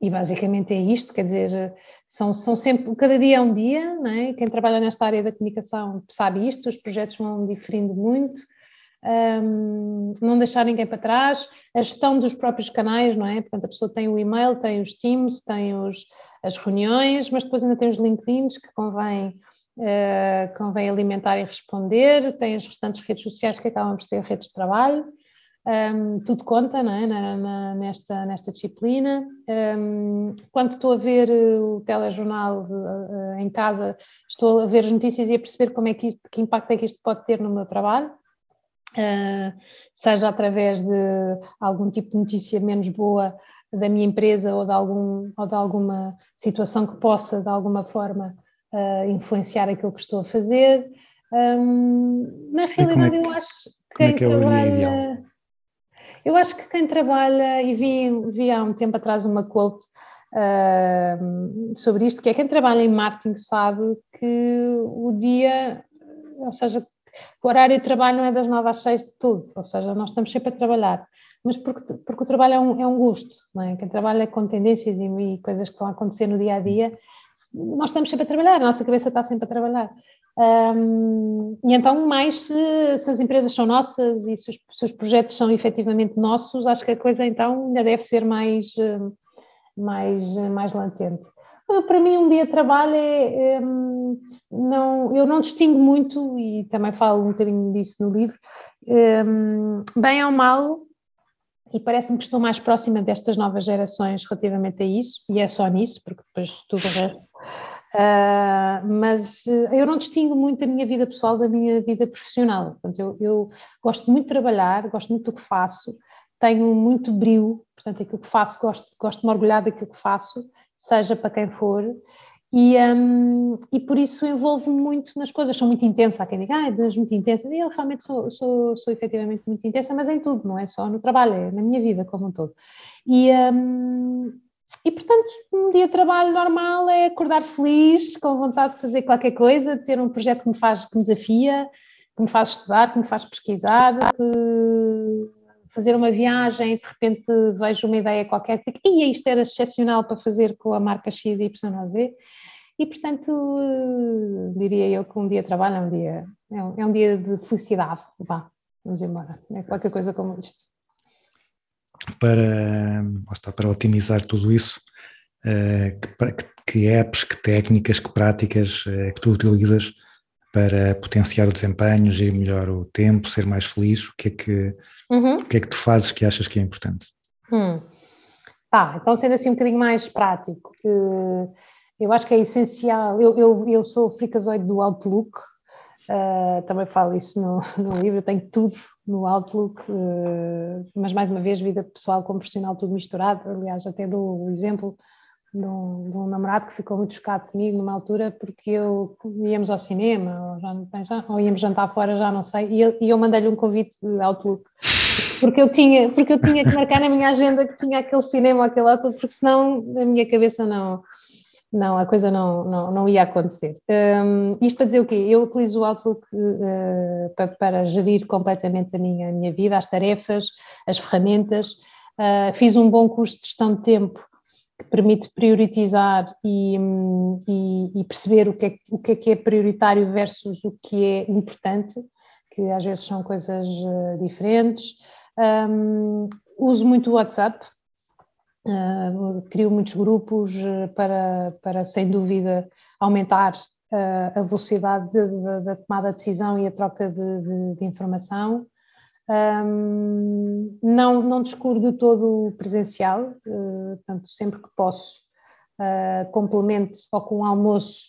e, basicamente é isto, quer dizer, são, são sempre, cada dia é um dia, não é? quem trabalha nesta área da comunicação sabe isto, os projetos vão diferindo muito, um, não deixar ninguém para trás, a gestão dos próprios canais, não é? Portanto, a pessoa tem o e-mail, tem os Teams, tem os, as reuniões, mas depois ainda tem os LinkedIns que convém, uh, convém alimentar e responder, tem as restantes redes sociais que acabam por ser redes de trabalho, um, tudo conta não é? na, na, nesta, nesta disciplina. Um, quando estou a ver o telejornal uh, em casa, estou a ver as notícias e a perceber como é que, isto, que impacto é que isto pode ter no meu trabalho. Uh, seja através de algum tipo de notícia menos boa da minha empresa ou de, algum, ou de alguma situação que possa, de alguma forma, uh, influenciar aquilo que estou a fazer. Um, na realidade, é que, eu acho que quem é que é trabalha. Eu acho que quem trabalha, e vi, vi há um tempo atrás uma quote uh, sobre isto, que é quem trabalha em marketing sabe que o dia, ou seja, o horário de trabalho não é das 9 às 6 de tudo, ou seja, nós estamos sempre a trabalhar, mas porque, porque o trabalho é um, é um gosto, não é? Quem trabalha com tendências e, e, coisas que a acontecer no dia a dia nós estamos sempre a trabalhar, a nossa cabeça está sempre a trabalhar. Um, e então, mais se, se, as empresas são nossas e se os, se os, projetos são efetivamente nossos, acho que a coisa então ainda deve ser mais, mais, mais latente. Para mim, um dia de trabalho é, não, eu não distingo muito, e também falo um bocadinho disso no livro, é, bem ou mal, e parece-me que estou mais próxima destas novas gerações relativamente a isso, e é só nisso, porque depois tudo o resto. Uh, mas eu não distingo muito a minha vida pessoal da minha vida profissional. Portanto, eu, eu, gosto muito de trabalhar, gosto muito do que faço, tenho muito brilho, portanto, aquilo que faço, gosto, gosto de me orgulhar daquilo que faço, seja para quem for, e, um, e por isso envolvo-me muito nas coisas, sou muito intensa, há quem diga, ah, és muito intensa, eu realmente sou, sou, sou efetivamente muito intensa, mas em tudo, não é só no trabalho, é na minha vida como um todo. E, um, e portanto, um dia de trabalho normal é acordar feliz, com vontade de fazer qualquer coisa, ter um projeto que me faz, que me desafia, que me faz estudar, que me faz pesquisar, fazer uma viagem e de repente vejo uma ideia qualquer que e isto era excepcional para fazer com a marca X, Y, Z. E portanto, diria eu que um dia de trabalho é um dia, é um, é um dia de felicidade. Vá, vamos embora. É qualquer coisa como isto. Para, está, para otimizar tudo isso, eh, que, que apps, que técnicas, que práticas eh, que tu utilizas para potenciar o desempenho, gerir melhor o tempo, ser mais feliz? O que é que, uhum. o que, é que tu fazes que achas que é importante? Hum. Tá, então sendo assim um bocadinho mais prático, eu acho que é essencial, eu, eu, eu sou fricazoide do Outlook, uh, também falo isso no, no livro, eu tenho tudo no Outlook, uh, mas mais uma vez vida pessoal como profissional tudo misturado, aliás até dou o exemplo, de um, de um, namorado que ficou muito chocado comigo numa altura porque eu íamos ao cinema ou, já, ou íamos jantar fora, já não sei, e eu, eu mandei-lhe um convite de Outlook. Porque eu, tinha, porque eu tinha que marcar na minha agenda que tinha aquele cinema ou aquele Outlook, porque senão a minha cabeça não, não a coisa não, não, não ia acontecer. Um, isto para dizer o quê? Eu utilizo o Outlook uh, para, para, gerir completamente a minha, a minha vida, as tarefas, as ferramentas. Uh, fiz um bom curso de gestão de tempo que permite priorizar e, e, e, perceber o que, é, o que é que é prioritário versus o que é importante, que às vezes são coisas uh, diferentes. Um, uso muito o WhatsApp, uh, crio muitos grupos uh, para, para, sem dúvida, aumentar a velocidade de, de, da tomada de decisão e a troca de, de informação. Um, não, não descuro de todo o presencial, uh, portanto, sempre que posso, uh, complemento ou com um almoço,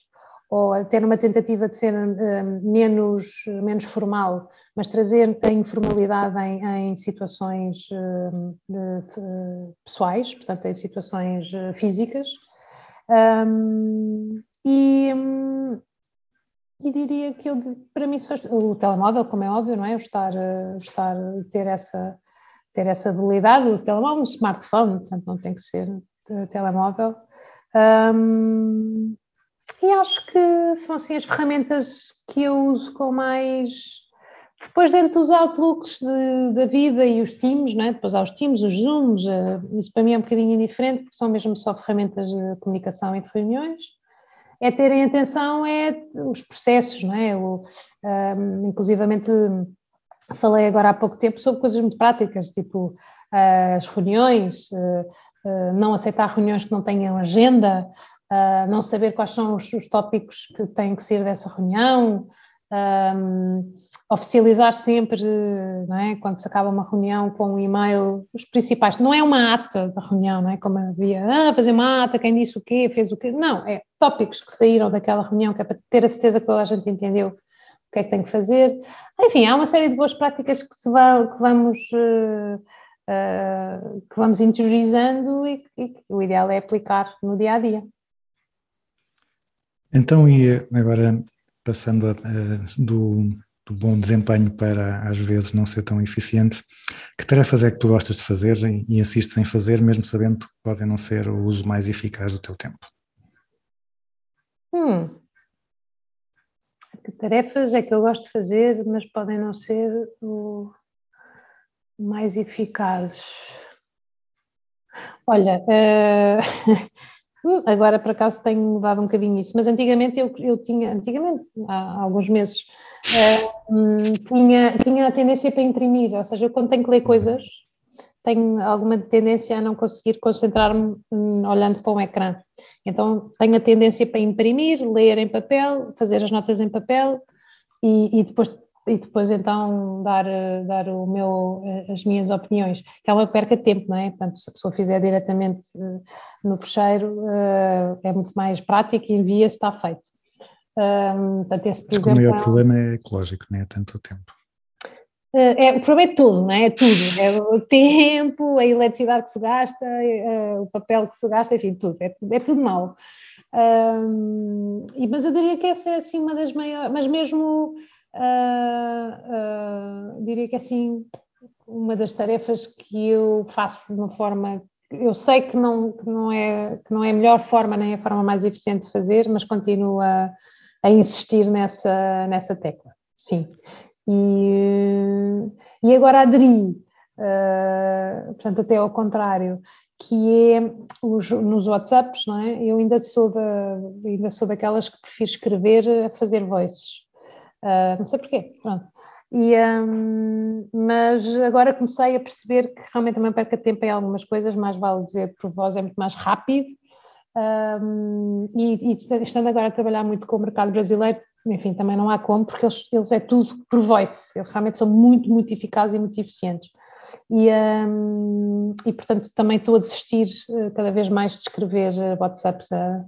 ou até numa tentativa de ser uh, menos, menos formal, mas trazer a informalidade em, em situações de, pessoais, portanto, em situações físicas. Um, e, e diria que eu, para mim, o telemóvel, como é óbvio, não é? estar, eh, estar, ter essa, ter essa habilidade, o telemóvel, um smartphone, portanto não tem que ser eh, telemóvel. Um, e acho que são assim as ferramentas que eu uso com mais. Depois, dentro dos outlooks de, da vida e os teams, não é? depois há os teams, os zooms, eh, isso para mim é um bocadinho indiferente, porque são mesmo só ferramentas de comunicação entre reuniões é terem atenção é os processos, não é? O, um, inclusivamente falei agora há pouco tempo sobre coisas muito práticas, tipo uh, as reuniões, uh, não aceitar reuniões que não tenham agenda, não saber quais são os, os, tópicos que têm que ser dessa reunião, um, oficializar sempre, é? quando se acaba uma reunião com um e-mail, os principais, não é uma ata da reunião, não é? Como havia, ah, fazer uma ata, quem disse o quê, fez o quê, não, é tópicos que saíram daquela reunião, que é para ter a certeza que toda a gente entendeu o que é que tem que fazer. Enfim, há uma série de boas práticas que, se vai, que vamos... Uh, uh, que vamos interiorizando e, e o ideal é aplicar no dia a dia. Então, e agora passando a, do, do bom desempenho para às vezes não ser tão eficiente. Que tarefas é que tu gostas de fazer e insistes em fazer, mesmo sabendo que podem não ser o uso mais eficaz do teu tempo? Hum. Que tarefas é que eu gosto de fazer, mas podem não ser o mais eficazes? Olha, uh, Agora, por acaso, tenho mudado um bocadinho isso, mas antigamente eu, eu tinha, antigamente, há, há alguns meses, hum, tinha, tinha a tendência para imprimir, ou seja, eu quando tenho que ler coisas, tenho alguma tendência a não conseguir concentrar-me hum, olhando para um ecrã. Então, tenho a tendência para imprimir, ler em papel, fazer as notas em papel e, e depois e depois então dar, eh, dar o meu, eh, as minhas opiniões, que é uma perca de tempo, não é? Portanto, se a pessoa fizer diretamente eh, no fecheiro, é muito mais prático e envia-se, está feito. Portanto, esse, por Mas o exemplo, maior é um- problema é ecológico, não é tanto o tempo. É, o problema é tudo, não é? É tudo. É o tempo, a eletricidade que se gasta, é, o papel que se gasta, enfim, tudo. É, tudo- é tudo mau. E, mas eu diria que essa é assim uma das maiores, mas mesmo ah, diria que é assim uma das tarefas que eu faço de uma forma eu sei que não, que não é que não é a melhor forma nem a forma mais eficiente de fazer, mas continuo a, a insistir nessa, nessa tecla, sim. E, e agora aderi, ah, portanto, até ao contrário, que é os, nos WhatsApps, não é? Eu ainda sou, da, ainda sou daquelas que prefiro escrever a fazer voices. Ah, não sei porquê, pronto. E, hum, mas agora comecei a perceber que realmente também perca tempo em algumas coisas, mais vale dizer por voz, é muito mais rápido. Hum, e, e estando agora a trabalhar muito com o mercado brasileiro, enfim, também não há como, porque eles, eles é tudo por voice, eles realmente são muito, muito eficazes e muito eficientes. E, hum, e portanto também estou a desistir eh, cada vez mais de escrever eh, WhatsApps, a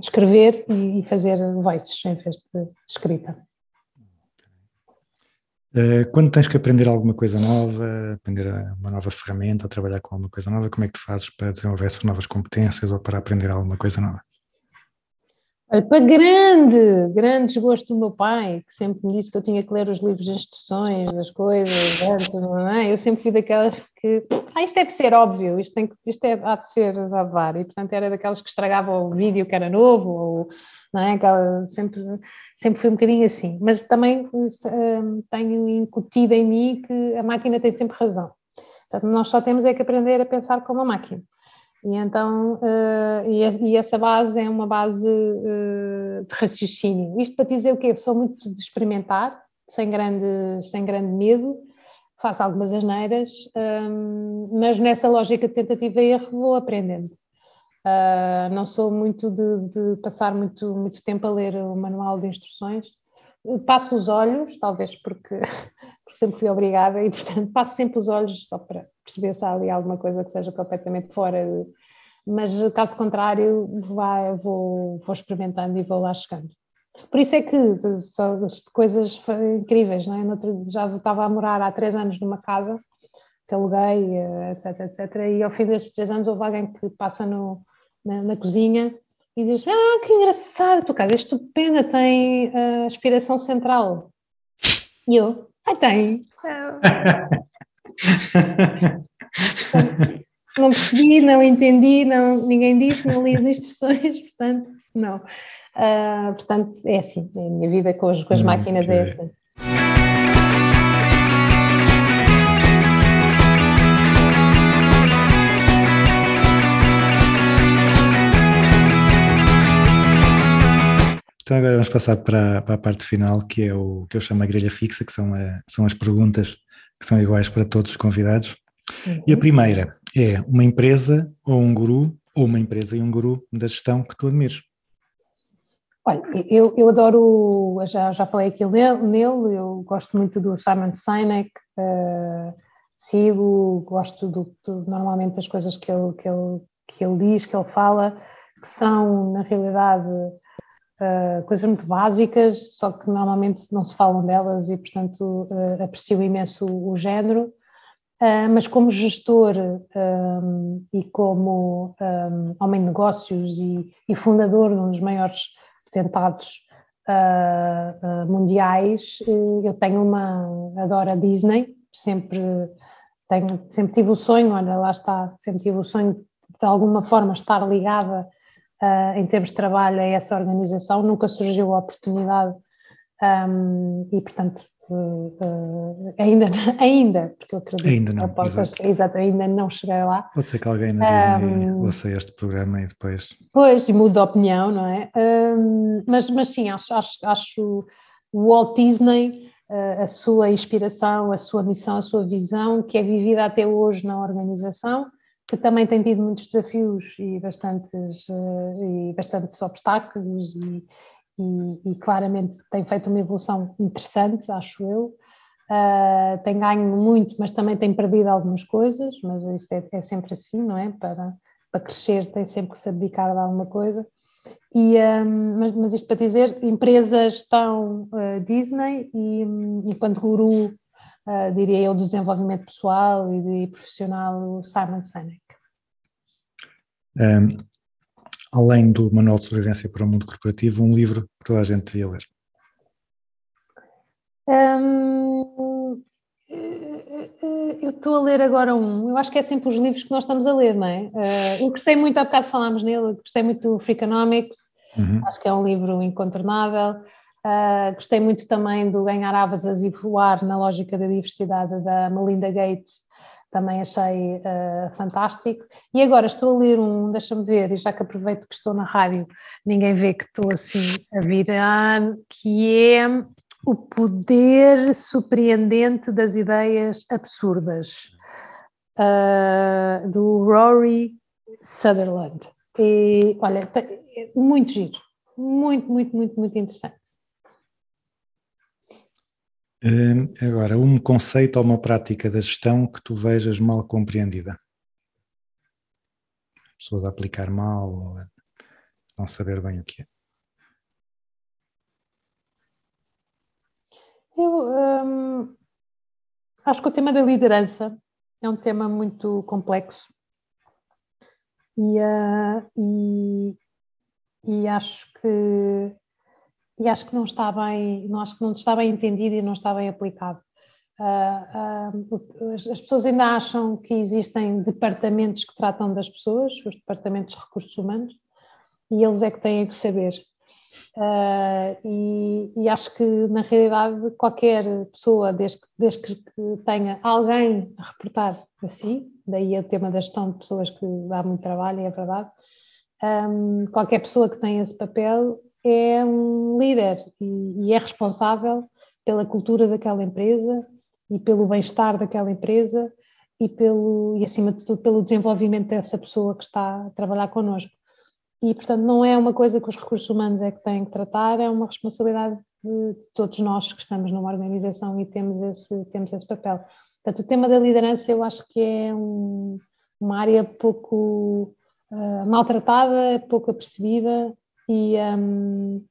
escrever e, e fazer voices em vez de escrita. Eh, Quando tens que aprender alguma coisa nova, aprender uma nova ferramenta trabalhar com alguma coisa nova, como é que tu fazes para desenvolver essas novas competências ou para aprender alguma coisa nova? Olha, para grande, grande desgosto do meu pai, que sempre me disse que eu tinha que ler os livros de instruções das coisas, não é? eu sempre fui daquelas que, ah, isto deve ser óbvio, isto, tem que, isto é, há de ser a dar, e portanto era daquelas que estragava o vídeo que era novo, ou, não é? Aquela, sempre, sempre fui um bocadinho assim, mas também hum, tenho incutido em mim que a máquina tem sempre razão. Portanto, nós só temos é que aprender a pensar como a máquina. E então, uh, e, e, essa base é uma base uh, de raciocínio. Isto para dizer o quê? Sou muito de experimentar, sem grande, sem grande medo, faço algumas asneiras, um, mas nessa lógica de tentativa e erro vou aprendendo. Uh, não sou muito de, de, passar muito, muito tempo a ler o manual de instruções. Passo os olhos, talvez porque sempre fui obrigada, e portanto passo sempre os olhos só para perceber se há ali alguma coisa que seja completamente fora, mas caso contrário, vai, vou, vou experimentando e vou lá chegando. Por isso é que só coisas incríveis, não é? Já estava a morar há três anos numa casa que aluguei, etc, etc, e ao fim destes três anos houve alguém que passa no, na, na cozinha e diz: Ah, que engraçado, a tua casa é estupenda, tem uh, aspiração central. E eu: Ah, tem. não percebi, não entendi, não, ninguém disse, não li as instruções, portanto, não. Uh, portanto, é assim, a minha vida com as, com as máquinas okay. é assim. Então agora vamos passar para, para, a parte final, que é o que eu chamo a grelha fixa, que são, a, são as perguntas que são iguais para todos os convidados. Uhum. E a primeira é uma empresa ou um guru, ou uma empresa e um guru da gestão que tu admires. Olha, eu, eu adoro, já, já falei aqui nele, nele, eu gosto muito do Simon Sinek, uh, sigo, gosto do, do, normalmente das coisas que ele, que, ele, que ele diz, que ele fala, que são, na realidade, Uh, coisas muito básicas, só que normalmente não se falam delas e, portanto, uh, aprecio imenso o, o género. Uh, mas como gestor um, e como um, homem de negócios e, e, fundador de um dos maiores potentados mundiais, eu tenho uma, adoro a Disney, sempre, tenho, sempre tive o sonho, olha lá está, sempre tive o sonho de alguma forma estar ligada Uh, em termos de trabalho a essa organização, nunca surgiu a oportunidade um, e, portanto, Uh, ainda, ainda, porque eu acredito Ainda não, que eu possa- exato. exato, ainda não cheguei lá. Pode ser que alguém na Disney Ahm. ouça este programa e depois. Pois, e mudo de opinião, não é? Hum, mas, mas sim, acho, acho, acho o Walt Disney, a sua inspiração, a sua missão, a sua visão, que é vivida até hoje na organização, que também tem tido muitos desafios e bastantes, eh, e bastantes obstáculos e, e- e claramente tem feito uma evolução interessante, acho eu. Ah, tem ganho muito, mas também tem perdido algumas coisas, mas isso é, é sempre assim, não é? Para, para crescer tem sempre que se abdicar de alguma coisa. E, hum, mas, mas isto para dizer, empresas estão ah, Disney e hum, enquanto guru, ah, diria eu, do desenvolvimento pessoal e de profissional, Simon Sinek. Ahm, além do Manual de Sobrevivência para o Mundo Corporativo, um livro que toda a gente devia ler. Hum, eu estou a ler agora um, eu acho que é sempre os livros que nós estamos a ler, não é? Eh, eu gostei muito, há bocado falámos nele, gostei muito do Freakonomics, Uhum. acho que é um livro incontornável. Ah, gostei muito também do Ganhar Asas e Voar na Lógica da Diversidade da Melinda Gates, também achei ah, fantástico. E agora estou a ler um, deixa-me ver, e já que aproveito que estou na rádio, ninguém vê que estou assim a virar, que é O Poder Surpreendente das Ideias Absurdas, ah, do Rory Sutherland. E olha, muito giro, muito, muito, muito, muito interessante. Ahm, agora, um conceito ou uma prática da gestão que tu vejas mal compreendida. Pessoas a aplicar mal, não saber bem o que é. Eu hum, acho que o tema da liderança é um tema muito complexo e, ah, e, e acho que e acho que não está bem, não acho que não está bem entendido e não está bem aplicado. Ah, ah, as, as pessoas ainda acham que existem departamentos que tratam das pessoas, os departamentos de recursos humanos, e eles é que têm que saber. Uh, e, e acho que na realidade qualquer pessoa, desde desde que tenha alguém a reportar a si, daí o tema da gestão de pessoas que dá muito trabalho, é verdade, um, qualquer pessoa que tenha esse papel é um líder e, e é responsável pela cultura daquela empresa e pelo bem-estar daquela empresa e, pelo, e acima de tudo pelo desenvolvimento dessa pessoa que está a trabalhar connosco. E, portanto, não é uma coisa que os recursos humanos é que têm que tratar, é uma responsabilidade de todos nós que estamos numa organização e temos esse, temos esse papel. Portanto, o tema da liderança eu acho que é um- uma área pouco uh, maltratada, pouco apercebida e, um,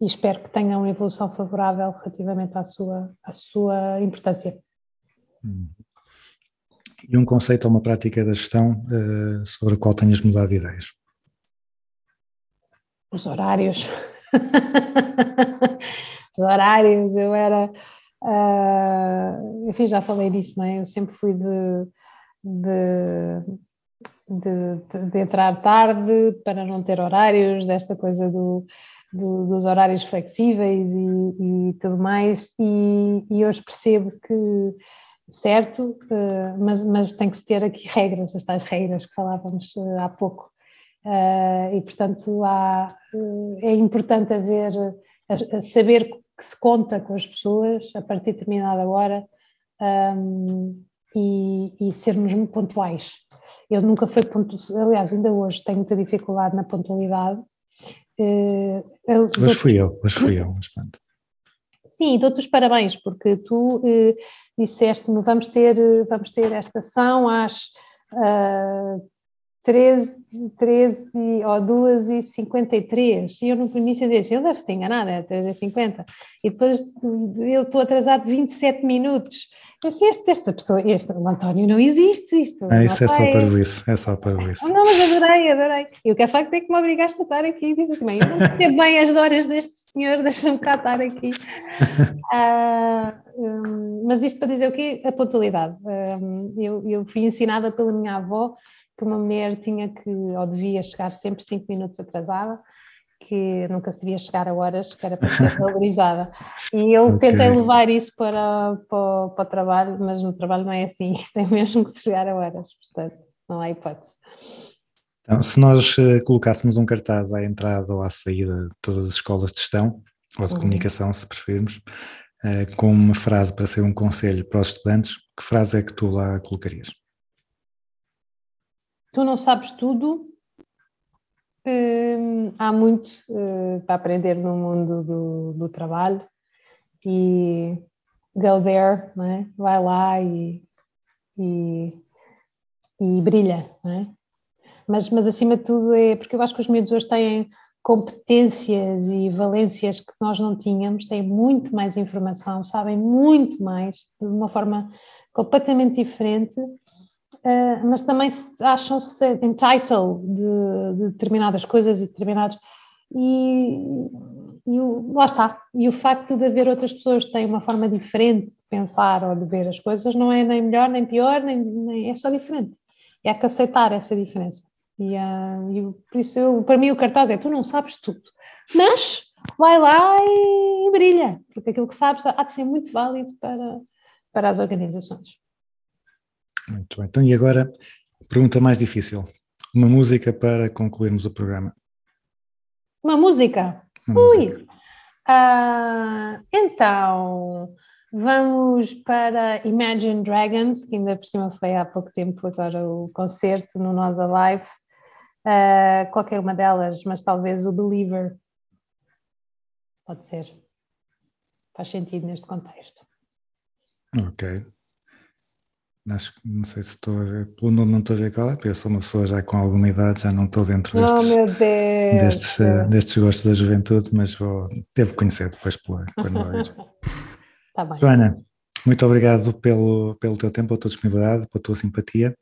e espero que tenha uma evolução favorável relativamente à sua, à sua importância. E um conceito ou uma prática da gestão eh, sobre a qual tenhas mudado de ideias. Os horários. Os horários, eu era. ah, enfim, já falei disso, não é? Eu sempre fui de, de, de, de entrar tarde para não ter horários, desta coisa do, do- dos horários flexíveis e, e tudo mais, e, e hoje percebo que, certo, ah, mas, mas tem que se ter aqui regras, as tais regras que falávamos ah, há pouco. Uh, e portanto há, é importante haver saber que se conta com as pessoas a partir de determinada hora um, e, e sermos muito pontuais. Eu nunca fui pontual, aliás, ainda hoje tenho muita dificuldade na pontualidade. Uh, Hoje dou- fui eu, hoje fui eu, mas pronto. Sim, dou-te os parabéns, porque tu eh, disseste-me vamos ter, eh, vamos ter esta ação às ah, 13, 13 ou 2 e 53 e eu no início disse, ele deve-se ter enganado, é 13 e 50 e depois eu estou atrasado 27 minutos este, esta pessoa, este o António não existe isto Ah, isso é só vai." para isso, é só para isso. Não, mas adorei, adorei. E o que é facto é que me obrigaste a estar aqui e disse "Bem, eu não percebo bem as horas deste senhor, deixa-me cá estar aqui. Ah, hum, mas isto para dizer o quê? A pontualidade. Hum, eu, eu fui ensinada pela minha avó que uma mulher tinha que, ou devia chegar sempre cinco minutos atrasada, que nunca se devia chegar a horas, que era para ser valorizada. E eu Ok. tentei levar isso para, para, para o trabalho, mas no trabalho não é assim, tem mesmo que se chegar a horas, portanto, não há hipótese. Então, se nós eh, colocássemos um cartaz à entrada ou à saída de todas as escolas de gestão, ou de Uhum. comunicação, se preferirmos, eh, com uma frase para ser um conselho para os estudantes, que frase é que tu lá colocarias? Tu não sabes tudo, hum, há muito eh, para aprender no mundo do, do trabalho e go there, é? vai lá e, e, e brilha, é? Mas, mas acima de tudo é porque eu acho que os miúdos hoje têm competências e valências que nós não tínhamos, têm muito mais informação, sabem muito mais, de uma forma completamente diferente, eh, mas também se- acham-se entitled de, de determinadas coisas e determinados. E, e o- lá está. E o facto de haver outras pessoas que têm uma forma diferente de pensar ou de ver as coisas não é nem melhor, nem pior, nem, nem- é só diferente. Há que aceitar essa diferença. E, ah, e por isso, eu- para mim, o cartaz é: tu não sabes tudo, mas vai lá e brilha, porque aquilo que sabes há de ser muito válido para, para as organizações. Muito bem. Então, e agora, pergunta mais difícil. Uma música para concluirmos o programa. Uma música. Uma Ui! música. Ah, então, vamos para Imagine Dragons, que ainda por cima foi há pouco tempo agora o concerto no Nós Alive. Ah, qualquer uma delas, mas talvez o Believer. Pode ser. Faz sentido neste contexto. Ok. Acho não sei se estou a ver, pelo nome não estou a ver qual é, porque eu sou uma pessoa já com alguma idade, já não estou dentro Oh, destes, Deus! destes, eh, destes gostos da juventude, mas vou, devo conhecer depois pela- quando ouvir. Tá bem. Joana, muito obrigado pelo, pelo teu tempo, pela tua disponibilidade, pela tua simpatia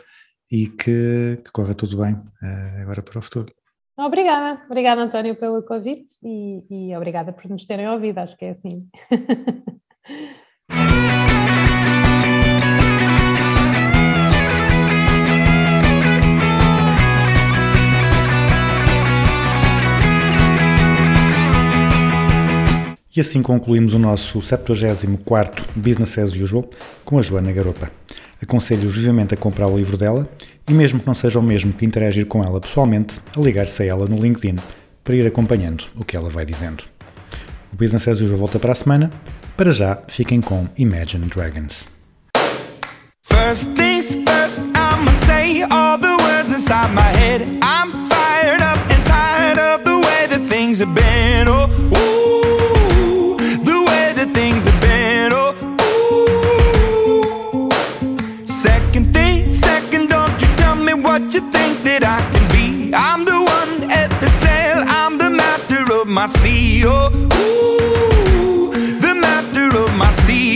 e que, que corra tudo bem eh, agora para o futuro. Obrigada, obrigada António pelo convite e, e obrigada por nos terem ouvido, acho que é assim. E assim concluímos o nosso 74º Business as Usual com a Joana Garopa. Aconselho-os vivamente a comprar o livro dela e mesmo que não seja o mesmo que interagir com ela pessoalmente, a ligar-se a ela no LinkedIn para ir acompanhando o que ela vai dizendo. O Business as Usual volta para a semana. Para já, fiquem com Imagine Dragons. First things first, I'ma say all the words inside my head. I'm fired up and tired of the way that things have been.